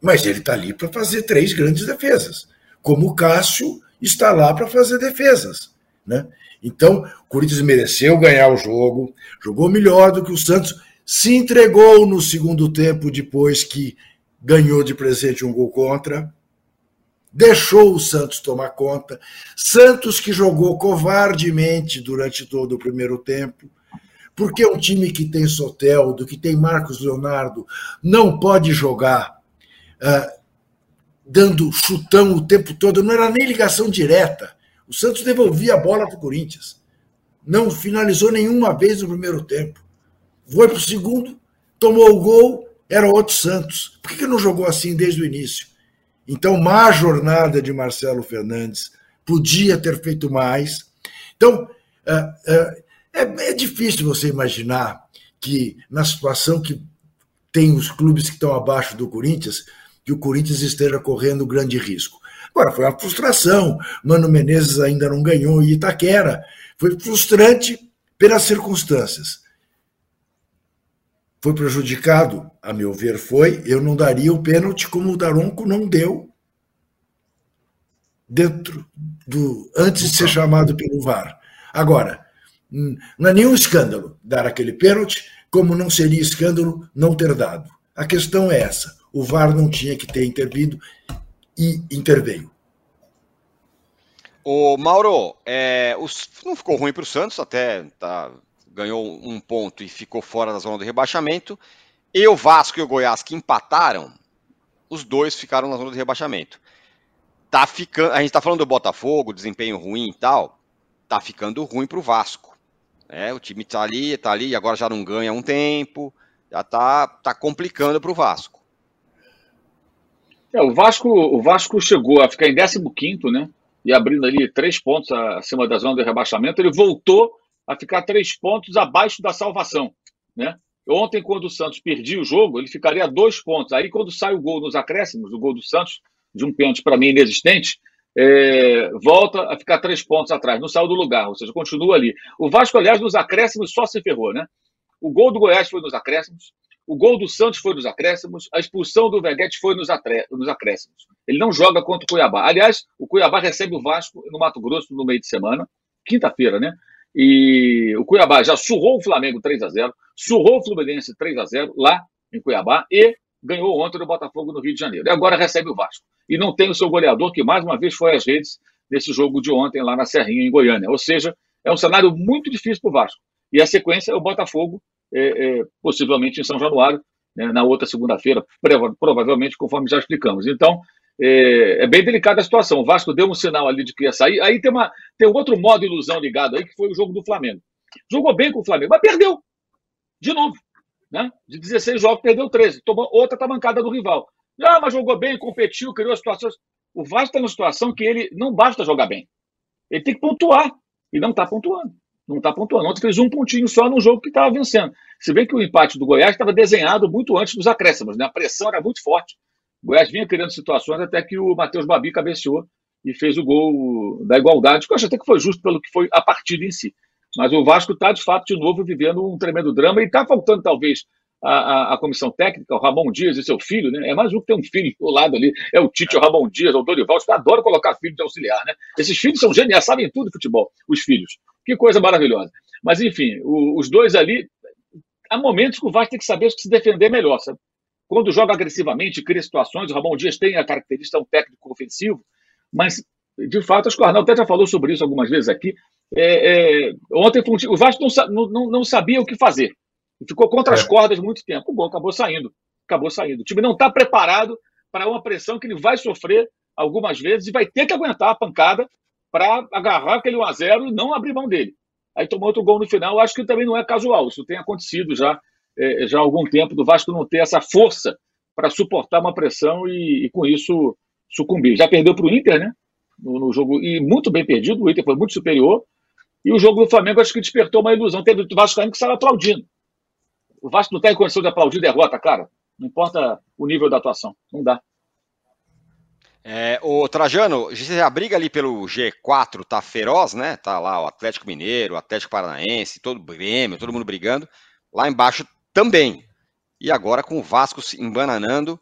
Mas ele está ali para fazer três grandes defesas. Como o Cássio está lá para fazer defesas. Né? Então, o Corinthians mereceu ganhar o jogo, jogou melhor do que o Santos se entregou no segundo tempo depois que ganhou de presente um gol contra, deixou o Santos tomar conta. Santos que jogou covardemente durante todo o primeiro tempo, porque um time que tem Soteldo, que tem Marcos Leonardo, não pode jogar uh, dando chutão o tempo todo, não era nem ligação direta. O Santos devolvia a bola para o Corinthians. Não finalizou nenhuma vez no primeiro tempo foi para o segundo, tomou o gol, era outro Santos. Por que, que não jogou assim desde o início? Então, má jornada de Marcelo Fernandes, podia ter feito mais. Então, é, é, é, é difícil você imaginar que, na situação que tem os clubes que estão abaixo do Corinthians, que o Corinthians esteja correndo grande risco. Agora, foi uma frustração. Mano Menezes ainda não ganhou em Itaquera. Foi frustrante pelas circunstâncias foi prejudicado, a meu ver, foi. Eu não daria o pênalti como o Daronco não deu dentro do antes de ser chamado pelo VAR. Agora, hum, não é nenhum escândalo dar aquele pênalti, como não seria escândalo não ter dado. A questão é essa: o VAR não tinha que ter intervindo e interveio. O Mauro, é, os, não ficou ruim para o Santos, até tá ganhou um ponto e ficou fora da zona do rebaixamento. E o Vasco e o Goiás que empataram, os dois ficaram na zona do rebaixamento. Tá ficando, a gente está falando do Botafogo, desempenho ruim e tal, tá ficando ruim para o Vasco. É, o time tá ali, tá ali, agora já não ganha um tempo, já tá, tá complicando para o Vasco. É, o Vasco. O Vasco chegou a ficar em 15, né? E abrindo ali três pontos acima da zona do rebaixamento, ele voltou a ficar três pontos abaixo da salvação, né? Ontem, quando o Santos perdia o jogo, ele ficaria dois pontos. Aí, quando sai o gol nos acréscimos, o gol do Santos, de um pênalti para mim inexistente, é, volta a ficar três pontos atrás, não saiu do lugar, ou seja, continua ali. O Vasco, aliás, nos acréscimos só se ferrou, né? O gol do Goiás foi nos acréscimos, o gol do Santos foi nos acréscimos, a expulsão do Veguete foi nos, nos acréscimos. Ele não joga contra o Cuiabá. Aliás, o Cuiabá recebe o Vasco no Mato Grosso no meio de semana, quinta-feira, né? E o Cuiabá já surrou o Flamengo 3 a 0 surrou o Fluminense 3 a 0 lá em Cuiabá e ganhou ontem no Botafogo no Rio de Janeiro. E agora recebe o Vasco. E não tem o seu goleador, que mais uma vez foi às redes nesse jogo de ontem lá na Serrinha, em Goiânia. Ou seja, é um cenário muito difícil para o Vasco. E a sequência é o Botafogo, é, é, possivelmente em São Januário, né, na outra segunda-feira, provavelmente, conforme já explicamos. Então, é, é, bem delicada a situação. O Vasco deu um sinal ali de que ia sair. Aí tem, uma, tem um outro modo de ilusão ligado aí, que foi o jogo do Flamengo. Jogou bem com o Flamengo, mas perdeu. De novo. Né? De 16 jogos, perdeu 13. Tomou outra tamancada do rival. Ah, mas jogou bem, competiu, criou situações. O Vasco está numa situação que ele não basta jogar bem. Ele tem que pontuar. E não está pontuando. Não está pontuando. Ontem fez um pontinho só no jogo que estava vencendo. Se bem que o empate do Goiás estava desenhado muito antes dos acréscimos. Né? A pressão era muito forte. O Goiás vinha criando situações até que o Matheus Babi cabeceou e fez o gol da igualdade, que eu acho até que foi justo pelo que foi a partida em si. Mas o Vasco está, de fato, de novo vivendo um tremendo drama e está faltando, talvez, a, a, a, comissão técnica, o Ramon Dias e seu filho, né? É mais um que tem um filho do lado ali, é o Tite, o Ramon Dias, o Dorival, caras adoram colocar filho de auxiliar, né? Esses filhos são geniais, sabem tudo de futebol, os filhos. Que coisa maravilhosa. Mas, enfim, o, os dois ali, há momentos que o Vasco tem que saber se defender melhor, sabe? Quando joga agressivamente, cria situações, o Ramon Dias tem a característica de um técnico ofensivo, mas, de fato, acho que o Arnaldo até já falou sobre isso algumas vezes aqui. É, é, ontem o Vasco não, não, não, sabia o que fazer. Ficou contra é. as cordas muito tempo. O gol acabou saindo. Acabou saindo. O time não está preparado para uma pressão que ele vai sofrer algumas vezes e vai ter que aguentar a pancada para agarrar aquele 1x0 e não abrir mão dele. Aí tomou outro gol no final. Acho que também não é casual. Isso tem acontecido já é, já há algum tempo do Vasco não ter essa força para suportar uma pressão e, e, com isso sucumbir. Já perdeu para o Inter, né? No, no, jogo, e muito bem perdido, o Inter foi muito superior. E o jogo do Flamengo acho que despertou uma ilusão. Teve o Vasco que saiu aplaudindo. O Vasco não tem condição de aplaudir derrota, cara. Não importa o nível da atuação. Não dá. É, o Trajano, a briga ali pelo G4 tá feroz, né? Tá lá o Atlético Mineiro, o Atlético Paranaense, todo o Grêmio, todo mundo brigando. Lá embaixo também. E agora com o Vasco se embananando,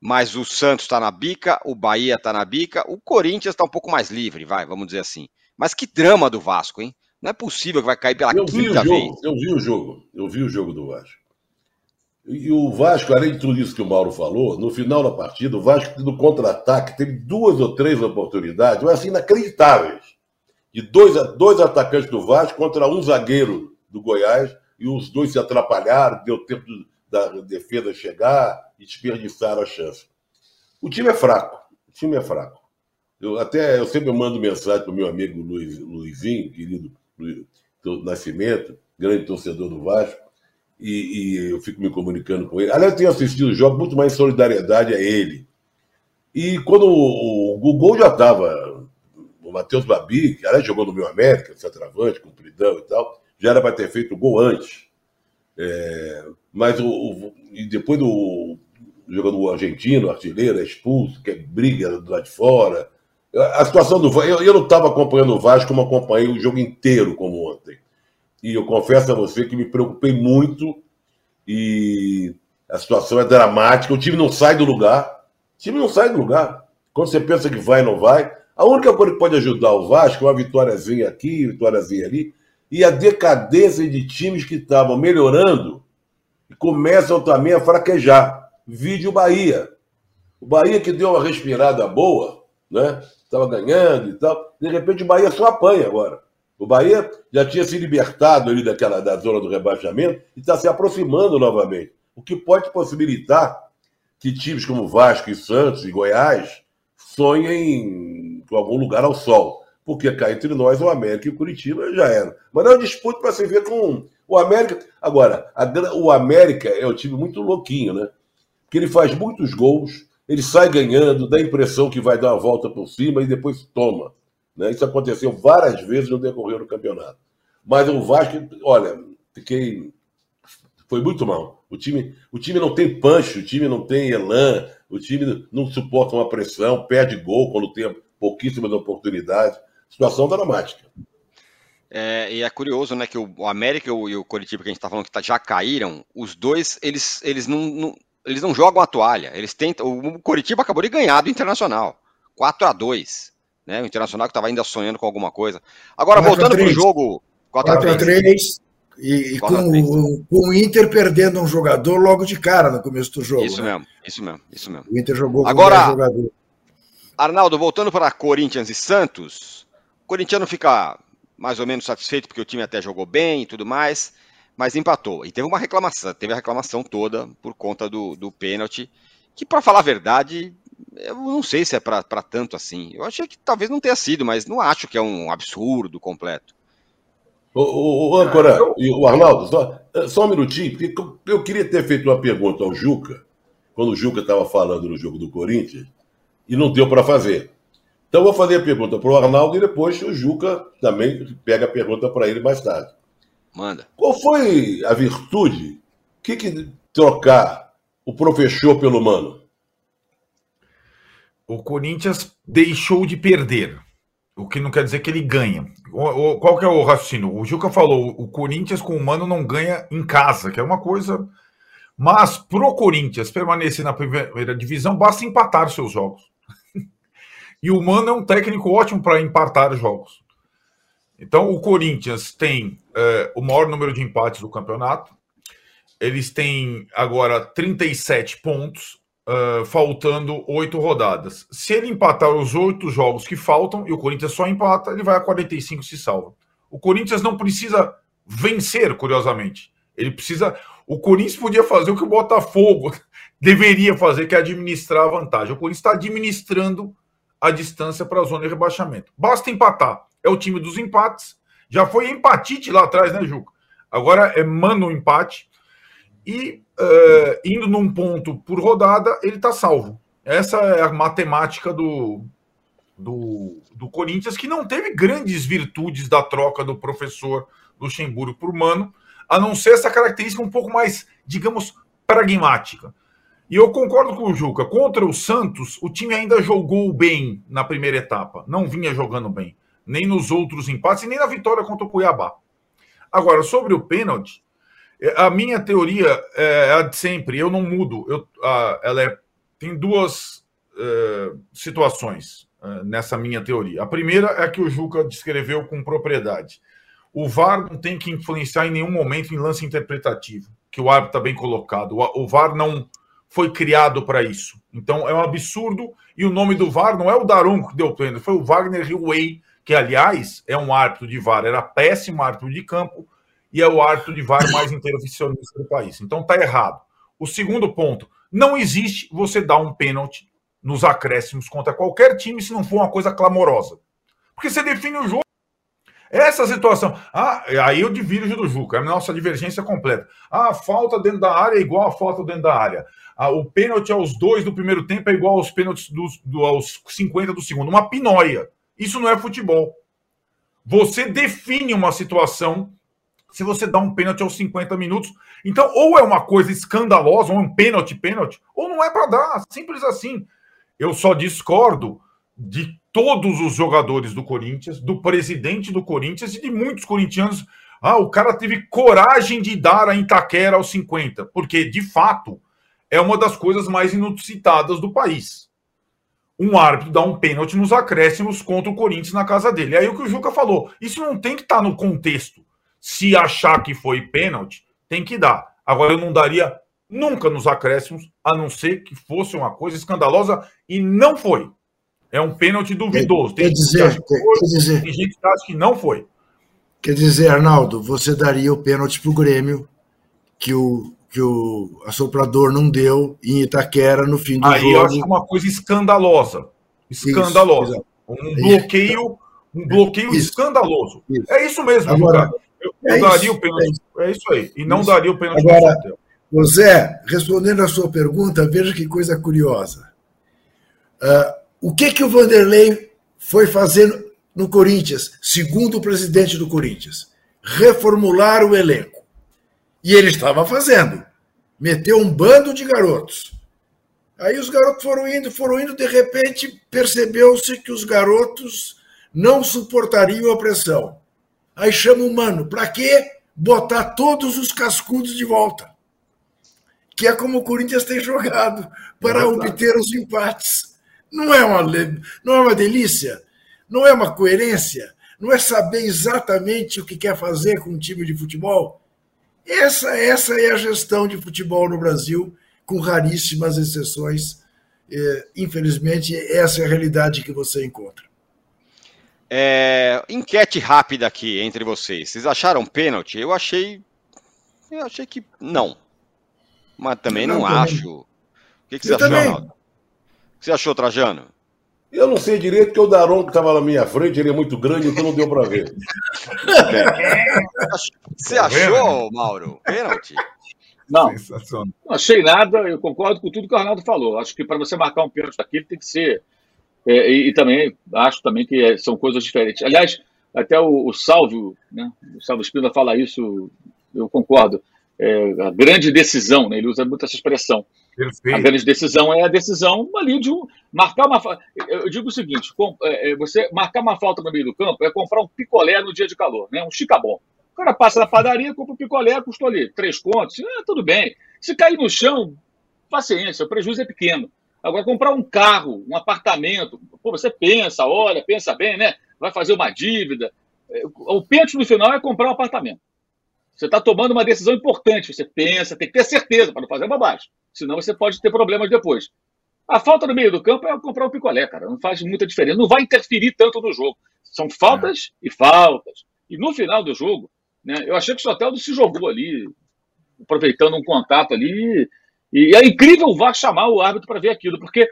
mas o Santos está na bica, o Bahia está na bica, o Corinthians está um pouco mais livre, vai, vamos dizer assim. Mas que drama do Vasco, hein? Não é possível que vai cair pela eu quinta vi vez. Eu vi o jogo, eu vi o jogo do Vasco. E o Vasco, além de tudo isso que o Mauro falou, no final da partida, o Vasco no contra-ataque teve duas ou três oportunidades, mas assim, inacreditáveis. De dois, dois atacantes do Vasco contra um zagueiro do Goiás e os dois se atrapalharam, deu tempo da defesa chegar e desperdiçaram a chance. O time é fraco, o time é fraco. Eu até eu sempre mando mensagem para o meu amigo Luiz, Luizinho, querido do Nascimento, grande torcedor do Vasco, e, e, eu fico me comunicando com ele. Aliás, eu tenho assistido o jogo muito mais em solidariedade a ele. E quando o, o, o gol já estava, o Matheus Babi, que aliás jogou no meu América, centroavante, cumpridão e tal, já era para ter feito o gol antes. É, mas o, o, e depois do jogador argentino, artilheiro, é expulso, que é briga do lado de fora. A situação do eu, eu não estava acompanhando o Vasco como acompanhei o jogo inteiro como ontem. E eu confesso a você que me preocupei muito e a situação é dramática. O time não sai do lugar. O time não sai do lugar. Quando você pensa que vai, não vai. A única coisa que pode ajudar o Vasco é uma vitóriazinha aqui, vitóriazinha ali, e a decadência de times que estavam melhorando começam também a fraquejar. Vídeo Bahia. O Bahia que deu uma respirada boa, né? Estava ganhando e tal. De repente o Bahia só apanha agora. O Bahia já tinha se libertado ali daquela da zona do rebaixamento e está se aproximando novamente. O que pode possibilitar que times como Vasco e Santos e Goiás sonhem com algum lugar ao sol porque cá entre nós, o América e o Curitiba já era. Mas não é uma disputa para se ver com O América. Agora, a, o América é um time muito louquinho, né? Que ele faz muitos gols, ele sai ganhando, dá a impressão que vai dar uma volta por cima e depois toma. Né? Isso aconteceu várias vezes no decorrer do campeonato. Mas o Vasco, olha, fiquei. Foi muito mal. O time, o time não tem punch, o time não tem elan, o time não suporta uma pressão, perde gol quando tem pouquíssimas oportunidades. Situação dramática. É, e é curioso, né, que o América e o Coritiba que a gente está falando que tá, já caíram, os dois, eles, eles não, não, eles não jogam a toalha. Eles tentam. O Coritiba acabou de ganhar do Internacional. 4 a 2 né? O Internacional que estava ainda sonhando com alguma coisa. Agora, voltando para o jogo. 4 a 3 e, e com, o, com, o Inter perdendo um jogador logo de cara no começo do jogo. Isso né? mesmo, isso mesmo, isso mesmo. O Inter jogou Agora, com jogador. Arnaldo, voltando para Corinthians e Santos, corintiano fica mais ou menos satisfeito porque o time até jogou bem e tudo mais, mas empatou. E teve uma reclamação, teve a reclamação toda por conta do, do pênalti, que para falar a verdade, eu não sei se é para tanto assim. Eu achei que talvez não tenha sido, mas não acho que é um absurdo completo. O, o, o Âncora e o Arnaldo, só, só um minutinho, porque eu queria ter feito uma pergunta ao Juca, quando o Juca estava falando no jogo do Corinthians, e não deu para fazer. Então vou fazer a pergunta para o Arnaldo e depois o Juca também pega a pergunta para ele mais tarde. Manda. Qual foi a virtude? O que, que trocar o professor pelo mano? O Corinthians deixou de perder. O que não quer dizer que ele ganha. O, o, qual que é o raciocínio? O Juca falou: o Corinthians com o Mano não ganha em casa, que é uma coisa. Mas pro Corinthians permanecer na primeira divisão, basta empatar os seus jogos. E o Mano é um técnico ótimo para empatar os jogos. Então, o Corinthians tem é, o maior número de empates do campeonato. Eles têm agora 37 pontos uh, faltando oito rodadas. Se ele empatar os oito jogos que faltam e o Corinthians só empata, ele vai a 45 se salva. O Corinthians não precisa vencer, curiosamente. Ele precisa. O Corinthians podia fazer o que o Botafogo deveria fazer, que é administrar a vantagem. O Corinthians está administrando a distância para a zona de rebaixamento. Basta empatar. É o time dos empates. Já foi empatite lá atrás, né, Juca? Agora é mano empate. E uh, indo num ponto por rodada, ele está salvo. Essa é a matemática do, do, do, Corinthians, que não teve grandes virtudes da troca do professor Luxemburgo por Mano, a não ser essa característica um pouco mais, digamos, pragmática. E eu concordo com o Juca. Contra o Santos, o time ainda jogou bem na primeira etapa. Não vinha jogando bem. Nem nos outros empates, nem na vitória contra o Cuiabá. Agora, sobre o pênalti, é, a minha teoria é a de sempre, eu não mudo. Eu, a, ela é, tem duas é, situações é, nessa minha teoria. A primeira é a que o Juca descreveu com propriedade. O VAR não tem que influenciar em nenhum momento em lance interpretativo, que o árbitro está bem colocado. O, o VAR não foi criado para isso. Então é um absurdo. E o nome do VAR não é o Daronco que deu pênalti, foi o Wagner Hillway, que aliás é um árbitro de VAR, era péssimo árbitro de campo e é o árbitro de VAR mais intervencionista do país. Então está errado. O segundo ponto, não existe você dar um pênalti nos acréscimos contra qualquer time se não for uma coisa clamorosa. Porque você define o jogo. Essa situação. Ah, aí eu divirjo do Juca, é a nossa divergência completa. Ah, a falta dentro da área é igual a falta dentro da área. Ah, o pênalti aos dois do primeiro tempo é igual aos pênaltis dos, do, aos 50 do segundo. Uma pinóia. Isso não é futebol. Você define uma situação se você dá um pênalti aos 50 minutos. Então, ou é uma coisa escandalosa, ou é um pênalti, pênalti, ou não é para dar. Simples assim. Eu só discordo de todos os jogadores do Corinthians, do presidente do Corinthians e de muitos corintianos. Ah, o cara teve coragem de dar a Itaquera aos 50, porque de fato é uma das coisas mais inusitadas do país. Um árbitro dá um pênalti nos acréscimos contra o Corinthians na casa dele. Aí o que o Juca falou, isso não tem que estar tá no contexto. Se achar que foi pênalti, tem que dar. Agora, eu não daria nunca nos acréscimos, a não ser que fosse uma coisa escandalosa, e não foi. É um pênalti duvidoso. Tem, quer dizer, que foi, quer dizer, tem gente que acha que não foi. Quer dizer, Arnaldo, você daria o pênalti para o Grêmio, que o, que o assoprador não deu em Itaquera no fim do Aí jogo. Aí eu acho que é uma coisa escandalosa. Escandalosa. Isso, um bloqueio, um bloqueio isso. escandaloso. Isso. É isso mesmo, Agora, É eu daria o pênalti. É isso aí. E não daria o pênalti Agora, José, respondendo a sua pergunta, veja que coisa curiosa. Uh, o que, que o Vanderlei foi fazer no Corinthians, segundo o presidente do Corinthians? Reformular o elenco. E ele estava fazendo. Meteu um bando de garotos. Aí os garotos foram indo, foram indo, de repente percebeu-se que os garotos não suportariam a pressão. Aí chama o mano, para quê? Botar todos os cascudos de volta. Que é como o Corinthians tem jogado para é obter os empates. Não é uma não é uma delícia, não é uma coerência, não é saber exatamente o que quer fazer com um time de futebol. Essa essa é a gestão de futebol no Brasil, com raríssimas exceções. É, infelizmente, essa é a realidade que você encontra. É, enquete rápida aqui entre vocês. Vocês acharam pênalti? Eu achei. Eu achei que não. Mas também não, não acho. O que, que você achou, Ronaldo? O que você achou, Trajano? Eu não sei direito, porque o Daron que estava na minha frente, ele é muito grande, então não deu para ver. Você achou, Mauro? Pênalti? Não, não achei nada, eu concordo com tudo que o Arnaldo falou. Acho que para você marcar um pênalti daquele tem que ser é, e, e, também acho também que é, são coisas diferentes. Aliás, até o, o Salvio, né, o Salvio Espina fala isso, eu concordo. É, a grande decisão, né, ele usa muito essa expressão. Perfeito. A grande decisão é a decisão ali de um, marcar uma Eu digo o seguinte: com, é, é, você marcar uma falta no meio do campo é comprar um picolé no dia de calor, né, um chicabom. O cara passa na padaria, compra um picolé, custou ali três contos, é, tudo bem. Se cair no chão, paciência, o prejuízo é pequeno. Agora, comprar um carro, um apartamento, pô, você pensa, olha, pensa bem, né? Vai fazer uma dívida. É, o pênalti no final é comprar um apartamento. Você está tomando uma decisão importante, você pensa, tem que ter certeza para não fazer bobagem. Senão você pode ter problemas depois. A falta no meio do campo é comprar um picolé, cara. Não faz muita diferença. Não vai interferir tanto no jogo. São faltas é. e faltas. E no final do jogo, né, eu achei que o Soteldo se jogou ali, aproveitando um contato ali, e é incrível o VAR chamar o árbitro para ver aquilo, porque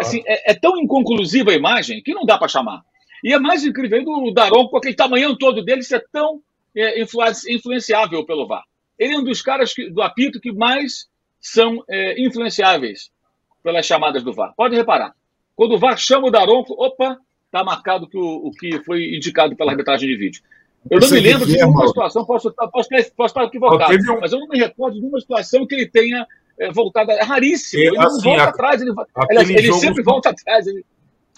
assim, é, é, tão inconclusiva a imagem que não dá para chamar. E é mais incrível do Daron, com aquele tamanhão todo dele, ser tão é, influenciável pelo VAR. Ele é um dos caras que, do apito que mais são é, influenciáveis pelas chamadas do VAR. Pode reparar. Quando o VAR chama o Daronco, opa, está marcado que o, o, que foi indicado pela arbitragem de vídeo. Eu não me lembro de nenhuma situação, posso, posso, posso estar equivocado, mas eu não me recordo de nenhuma situação que ele tenha é, voltada. É raríssimo. Ele assim, não volta a, atrás, ele, ele, ele sempre volta atrás. Ele...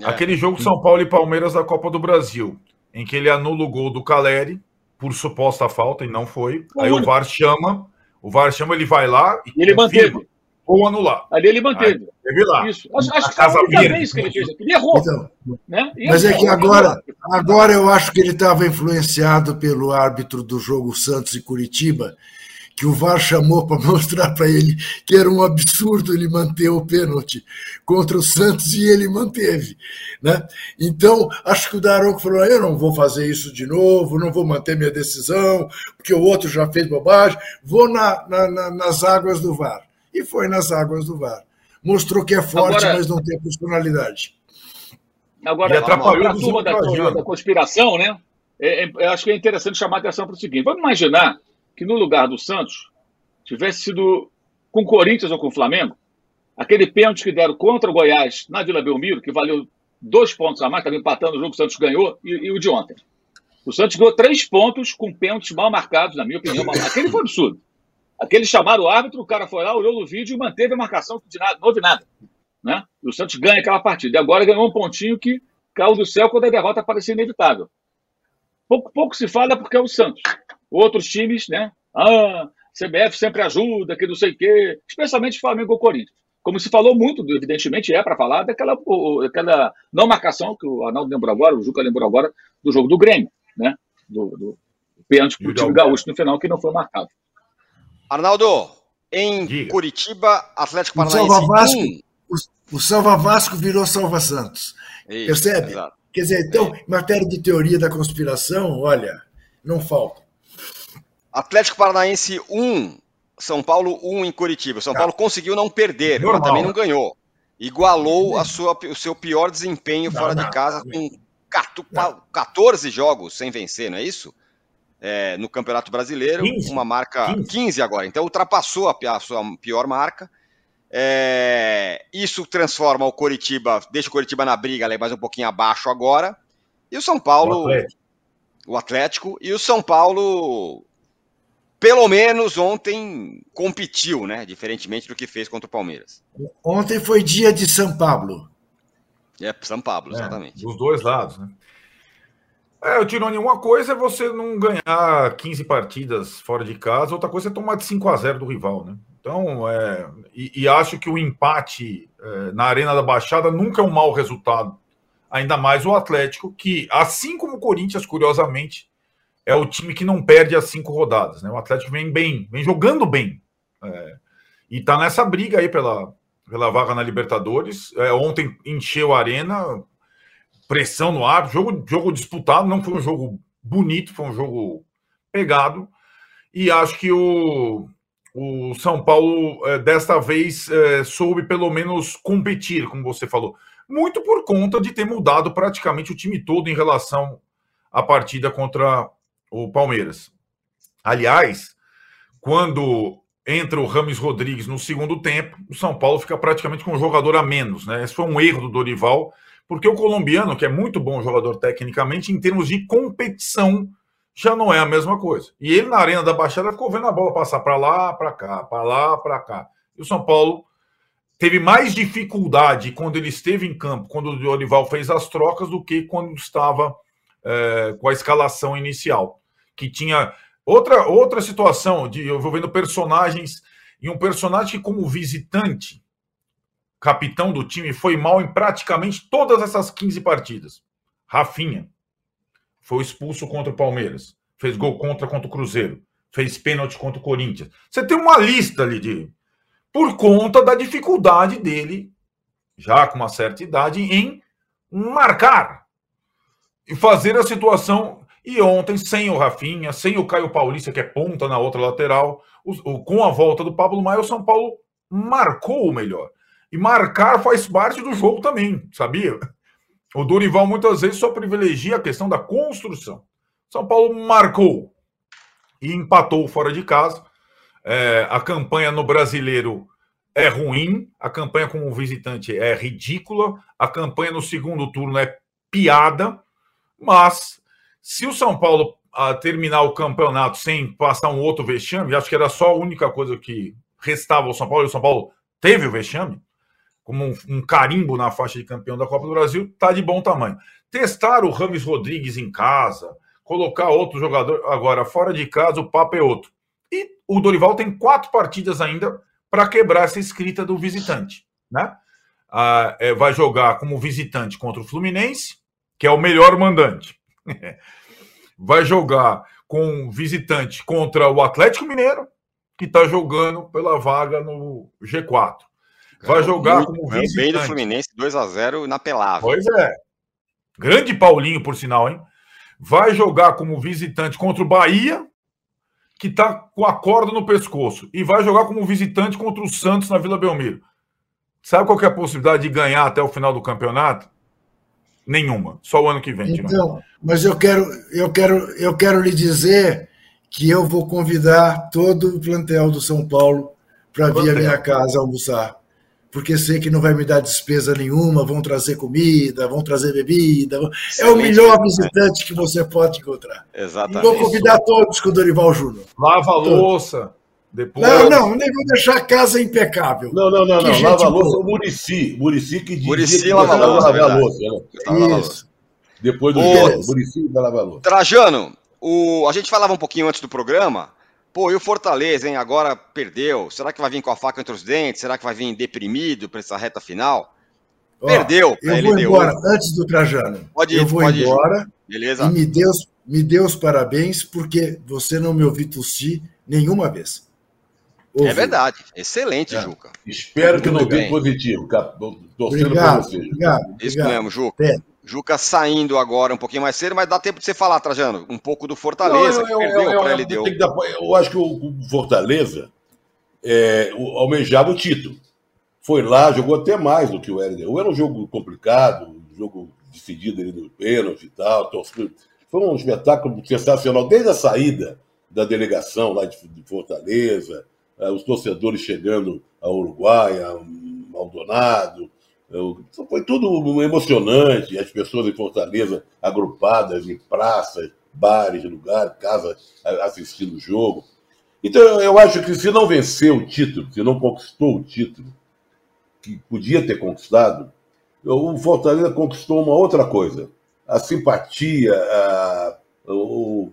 Aquele jogo São Paulo e Palmeiras da Copa do Brasil, em que ele anula o gol do Caleri por suposta falta e não foi. O aí único. o VAR chama, o VAR chama, ele vai lá e, ele manteve. Ou anular. Ali ele manteve. Aí, teve lá. Isso. Acho, acho que foi a única vez que ele fez Ele errou. Então, né? mas é que agora, agora eu acho que ele estava influenciado pelo árbitro do jogo Santos e Curitiba, que o VAR chamou para mostrar para ele que era um absurdo ele manter o pênalti contra o Santos e ele manteve. Né? Então, acho que o Daronco falou: eu não vou fazer isso de novo, não vou manter minha decisão, porque o outro já fez bobagem, vou na, na, na, nas águas do VAR. E foi nas águas do VAR. Mostrou que é forte, agora, mas não tem personalidade. Agora, e atrapalhou a turma da, da, conspiração, né? É, é, eu acho que é interessante chamar a atenção para o seguinte: vamos imaginar que no lugar do Santos tivesse sido com o Corinthians ou com o Flamengo, aquele pênalti que deram contra o Goiás na Vila Belmiro, que valeu dois pontos a mais, estava empatando o jogo, o Santos ganhou, e, e, o de ontem. O Santos ganhou três pontos com pênaltis mal marcados, na minha opinião. Mal... Aquele foi absurdo. Aquele chamaram o árbitro, o cara foi lá, olhou no vídeo e manteve a marcação, de nada, não houve nada. Né? E o Santos ganha aquela partida. E agora ganhou um pontinho que caiu do céu quando a derrota parecia inevitável. Pouco, pouco se fala porque é o Santos. Outros times, né? Ah, CBF sempre ajuda, que não sei o quê, especialmente Flamengo ou Corinthians. Como se falou muito, evidentemente é para falar daquela, daquela não marcação que o Arnaldo lembrou agora, o Juca lembrou agora, do jogo do Grêmio, né? Do, do pênalti para o time gaúcho no final, que não foi marcado. Arnaldo, em Diga. Curitiba, Atlético Paranaense. O Salva Vasco, o, o Salva Vasco virou Salva Santos. Isso, Percebe? Exato. Quer dizer, então, em matéria de teoria da conspiração, olha, não falta. Atlético Paranaense 1, São Paulo 1 em Curitiba. São Paulo conseguiu não perder, Normal. mas também não ganhou. Igualou a sua, o seu pior desempenho não, fora não, de casa com 14 jogos sem vencer, não é isso? é, no Campeonato Brasileiro, 15, uma marca 15. 15. agora, então ultrapassou a, a sua pior marca. É, isso transforma o Coritiba, deixa o Coritiba na briga, ali mais um pouquinho abaixo agora. E o São Paulo, o Atlético, o Atlético e o São Paulo, pelo menos ontem competiu, né? Diferentemente do que fez contra o Palmeiras. Ontem foi dia de São Paulo. É, São Paulo, é, exatamente. dos dois lados, né? É, o Tironi, uma coisa é você não ganhar 15 partidas fora de casa, outra coisa é tomar de 5 a 0 do rival, né? Então, é, e, e acho que o empate é, na Arena da Baixada nunca é um mau resultado. Ainda mais o Atlético, que, assim como o Corinthians, curiosamente, é o time que não perde as cinco rodadas. Né? O Atlético vem bem, vem jogando bem. É, e tá nessa briga aí pela, pela vaga na Libertadores. É, ontem encheu a arena, pressão no ar, jogo, jogo disputado, não foi um jogo bonito, foi um jogo pegado. E acho que o, o São Paulo, é, desta vez, é, soube pelo menos competir, como você falou. Muito por conta de ter mudado praticamente o time todo em relação à partida contra o Palmeiras. Aliás, quando entra o Rames Rodrigues no segundo tempo, o São Paulo fica praticamente com um jogador a menos. Né? Esse foi um erro do Dorival porque o colombiano, que é muito bom jogador tecnicamente, em termos de competição, já não é a mesma coisa. E ele na Arena da Baixada ficou vendo a bola passar para lá, para cá, para lá, para cá. E o São Paulo teve mais dificuldade quando ele esteve em campo, quando o Dorival fez as trocas, do que quando estava é, com a escalação inicial. Que tinha outra, outra situação de eu vou vendo personagens e um personagem que, como visitante, capitão do time, foi mal em praticamente todas essas 15 partidas. Rafinha foi expulso contra o Palmeiras, fez gol contra contra o Cruzeiro, fez pênalti contra o Corinthians. Você tem uma lista ali de por conta da dificuldade dele, já com uma certa idade, em marcar e fazer a situação. E ontem, sem o Rafinha, sem o Caio Paulista, que é ponta na outra lateral, o, o, com a volta do Pablo Maia, o São Paulo marcou o melhor. E marcar faz parte do jogo também, sabia? O Dorival muitas vezes só privilegia a questão da construção. São Paulo marcou e empatou fora de casa. É, a campanha no brasileiro é ruim, a campanha como visitante é ridícula, a campanha no segundo turno é piada, mas se o São Paulo a, terminar o campeonato sem passar um outro vexame, acho que era só a única coisa que restava ao São Paulo, e o São Paulo teve o vexame, como um, um, carimbo na faixa de campeão da Copa do Brasil, tá de bom tamanho. Testar o Rames Rodrigues em casa, colocar outro jogador agora fora de casa, o papo é outro. E o Dorival tem quatro partidas ainda para quebrar essa escrita do visitante, né? Ah, é, vai jogar como visitante contra o Fluminense, que é o melhor mandante. vai jogar com visitante contra o Atlético Mineiro, que está jogando pela vaga no G4. Vai jogar muito, como visitante. Bem do Fluminense, 2 a 0 na pelada. Pois é. Grande Paulinho, por sinal, hein? Vai jogar como visitante contra o Bahia, que está com a corda no pescoço. E vai jogar como visitante contra o Santos na Vila Belmiro. Sabe qual é a possibilidade de ganhar até o final do campeonato? Nenhuma. Só o ano que vem. Então, mas eu quero, eu quero, eu quero lhe dizer que eu vou convidar todo o plantel do São Paulo para vir à minha casa almoçar porque sei que não vai me dar despesa nenhuma, vão trazer comida, vão trazer bebida. É o melhor visitante que você pode encontrar. Exatamente. E vou convidar todos com o Dorival Júnior. Lava a louça. Depois... Não, não, nem vou deixar a casa impecável. Não, não, não, não. Lava a louça o Murici. Murici que diz Murici que lava a louça. Lava a louça né? Isso. Depois do jogo, Murici vai lavar a louça. Trajano, o... a gente falava um pouquinho antes do programa Pô, e o Fortaleza, hein? Agora perdeu. Será que vai vir com a faca entre os dentes? Será que vai vir deprimido para essa reta final? Ó, perdeu. Eu vou embora antes do Trajano. Pode ir, eu vou pode embora. Ir, Beleza. E me dê, os, me dê os parabéns, porque você não me ouviu tossir nenhuma vez. É verdade. Excelente, é. Juca. Espero que não dê positivo. Torcendo obrigado, você. Obrigado, Isso obrigado. mesmo, Juca. É. Juca saindo agora um pouquinho mais cedo, mas dá tempo de você falar, Trajano, um pouco do Fortaleza, não, eu, eu, eu, eu, dar, eu acho que o Fortaleza é, almejava o título. Foi lá, jogou até mais do que o Hélio. Era um jogo complicado, um jogo decidido ali no pênalti e tal. foi um espetáculo sensacional, desde a saída da delegação lá de Fortaleza, os torcedores chegando ao Uruguai, a Maldonado. Foi tudo emocionante, as pessoas em Fortaleza agrupadas em praças, bares, lugares, casas, assistindo o jogo. Então eu acho que se não venceu o título, se não conquistou o título, que podia ter conquistado, o Fortaleza conquistou uma outra coisa. A simpatia, a, o,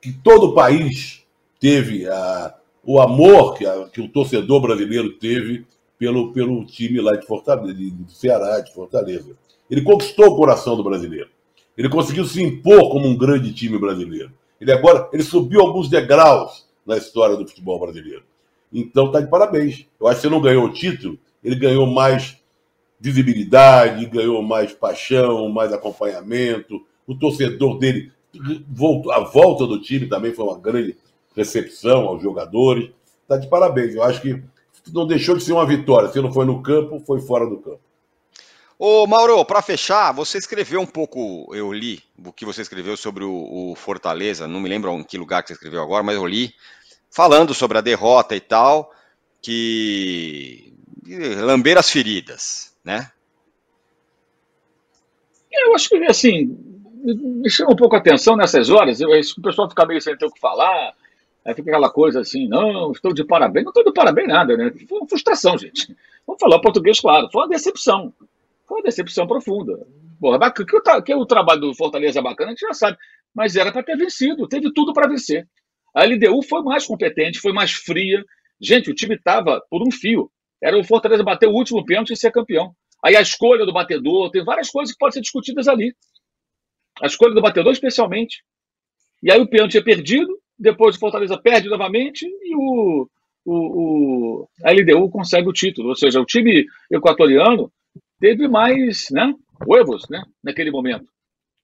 que todo o país teve, a, o amor que, a, que o torcedor brasileiro teve pelo, pelo time lá de Fortaleza, de, de Ceará, de Fortaleza. Ele conquistou o coração do brasileiro. Ele conseguiu se impor como um grande time brasileiro. Ele agora ele subiu alguns degraus na história do futebol brasileiro. Então tá de parabéns. Eu acho que você não ganhou o título, ele ganhou mais visibilidade, ganhou mais paixão, mais acompanhamento. O torcedor dele, a volta do time também foi uma grande recepção aos jogadores. Está de parabéns. Eu acho que não deixou de ser uma vitória. Se não foi no campo, foi fora do campo. Ô Mauro, para fechar, você escreveu um pouco, eu li o que você escreveu sobre o, o, Fortaleza, não me lembro em que lugar que você escreveu agora, mas eu li, falando sobre a derrota e tal, que lamber as feridas, né? Eu acho que, assim, me chama um pouco a atenção nessas horas, eu, o pessoal fica meio sem ter o que falar, aí fica aquela coisa assim, não, estou de parabéns, não estou de parabéns nada, né? Foi uma frustração, gente. Vamos falar português, claro, foi uma decepção. Foi uma decepção profunda. Porra, que, o, que o trabalho do Fortaleza é bacana, a gente já sabe, mas era para ter vencido, teve tudo para vencer. A LDU foi mais competente, foi mais fria. Gente, o time estava por um fio. Era o Fortaleza bater o último pênalti e ser campeão. Aí a escolha do batedor, tem várias coisas que podem ser discutidas ali. A escolha do batedor, especialmente. E aí o pênalti é perdido, depois o Fortaleza perde novamente e o, o, o, a LDU consegue o título. Ou seja, o time equatoriano teve mais né, huevos né, naquele momento.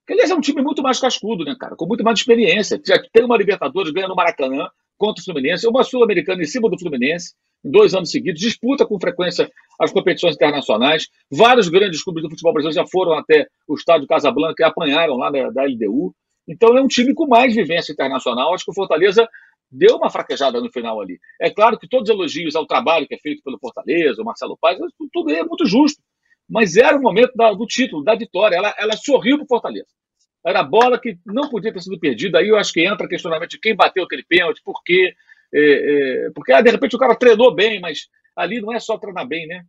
Que, aliás, é um time muito mais cascudo, né, cara? Com muito mais experiência. Já tem uma Libertadores, ganha no Maracanã contra o Fluminense, uma Sul-Americana em cima do Fluminense dois anos seguidos, disputa com frequência as competições internacionais. Vários grandes clubes do futebol brasileiro já foram até o estádio Casablanca e apanharam lá da, da LDU. Então é um time com mais vivência internacional. Acho que o Fortaleza deu uma fraquejada no final ali. É claro que todos os elogios ao trabalho que é feito pelo Fortaleza, o Marcelo Paz, tudo é muito justo. Mas era o momento da, do título, da vitória. Ela, ela sorriu para o Fortaleza. Era bola que não podia ter sido perdida. Aí eu acho que entra questionamento de quem bateu aquele pênalti, por quê. É, é, porque ah, de repente o cara treinou bem, mas ali não é só treinar bem, né?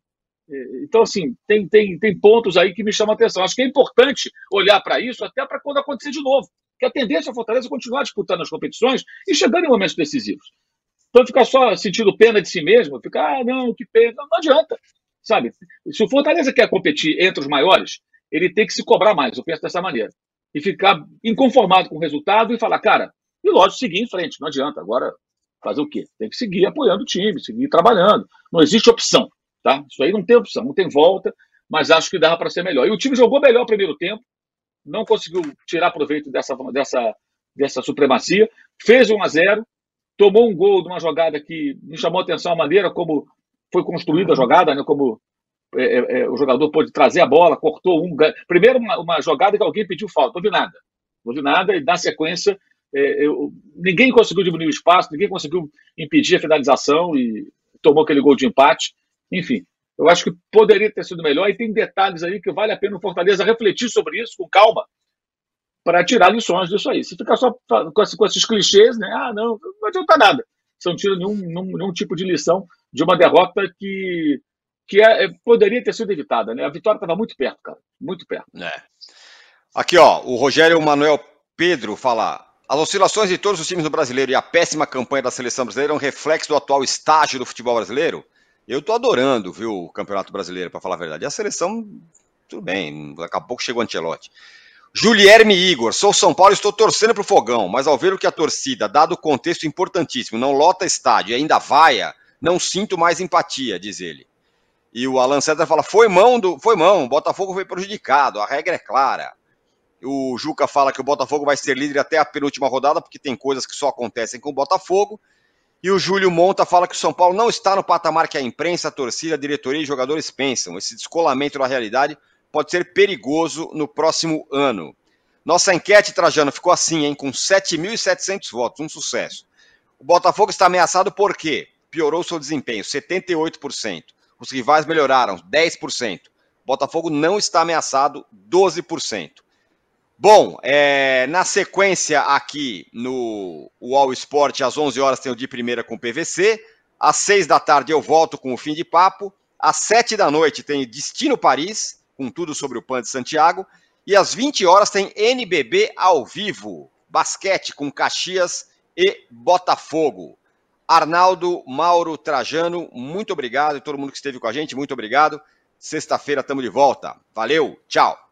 É, então, assim, tem, tem, tem pontos aí que me chamam a atenção. Acho que é importante olhar para isso até para quando acontecer de novo. Que a tendência é a Fortaleza continuar disputando as competições e chegando em momentos decisivos. Então, ficar só sentindo pena de si mesmo, ficar, ah, não, que pena, não, não adianta. Sabe? Se o Fortaleza quer competir entre os maiores, ele tem que se cobrar mais, eu penso dessa maneira. E ficar inconformado com o resultado e falar, cara, e lógico, seguir em frente, não adianta. Agora, fazer o quê? Tem que seguir apoiando o time, seguir trabalhando. Não existe opção, tá? Isso aí não tem opção, não tem volta, mas acho que dava para ser melhor. E o time jogou melhor o primeiro tempo, não conseguiu tirar proveito dessa, dessa, dessa supremacia, fez 1 a 0 tomou um gol de uma jogada que me chamou a atenção a maneira como foi construída a jogada, né? como é, é, é o jogador pôde trazer a bola, cortou um. Primeiro, uma, uma jogada que alguém pediu falta, não vi nada. Não vi nada, e na sequência é, eu, ninguém conseguiu diminuir o espaço, ninguém conseguiu impedir a finalização e tomou aquele gol de empate. Enfim, eu acho que poderia ter sido melhor e tem detalhes aí que vale a pena o Fortaleza refletir sobre isso com calma para tirar lições disso aí. Se ficar só com, esses, clichês, né? Ah, não, não adianta nada. Você não tira nenhum, nenhum, nenhum tipo de lição de uma derrota que, que é, poderia ter sido evitada, né? A vitória estava muito perto, cara. Muito perto. É. Aqui, ó, o Rogério Manuel Pedro fala: as oscilações de todos os times do brasileiro e a péssima campanha da seleção brasileira é um reflexo do atual estágio do futebol brasileiro? Eu tô adorando, viu, o Campeonato Brasileiro, para falar a verdade. A seleção, tudo bem, daqui a pouco chegou o Ancelotti. Julierme Igor, sou São Paulo e estou torcendo pro fogão, mas ao ver o que a torcida, dado o contexto importantíssimo, não lota estádio e ainda vaia, não sinto mais empatia, diz ele. E o Alan César fala: foi mão do. Foi mão, o Botafogo foi prejudicado, a regra é clara. O Juca fala que o Botafogo vai ser líder até a penúltima rodada, porque tem coisas que só acontecem com o Botafogo. E o Júlio Monta fala que o São Paulo não está no patamar que a imprensa, a torcida, a diretoria e jogadores pensam. Esse descolamento da realidade pode ser perigoso no próximo ano. Nossa enquete, Trajano, ficou assim, hein? Com 7.700 votos, um sucesso. O Botafogo está ameaçado por quê? Piorou seu desempenho, 78%. Os rivais melhoraram, 10%. Botafogo não está ameaçado, 12%. Bom, é, na sequência aqui no All Sport, às 11 horas tem o de primeira com o PVC. Às 6 da tarde eu volto com o fim de papo. Às 7 da noite tem Destino Paris, com tudo sobre o PAN de Santiago. E às 20 horas tem NBB ao vivo, basquete com Caxias e Botafogo. Arnaldo, Mauro, Trajano, muito obrigado. E todo mundo que esteve com a gente, muito obrigado. Sexta-feira estamos de volta. Valeu, tchau.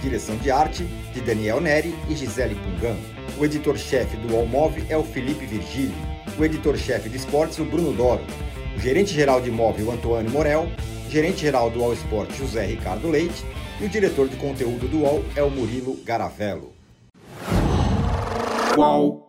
Direção de arte de Daniel Neri e Gisele Pungan. O editor-chefe do Allmove é o Felipe Virgílio. O editor-chefe de esportes, o Bruno Doro. O gerente-geral de imóvel, Antônio Morel gerente-geral do All Sport José Ricardo Leite e o diretor de conteúdo do UOL é o Murilo Garavello. Qual?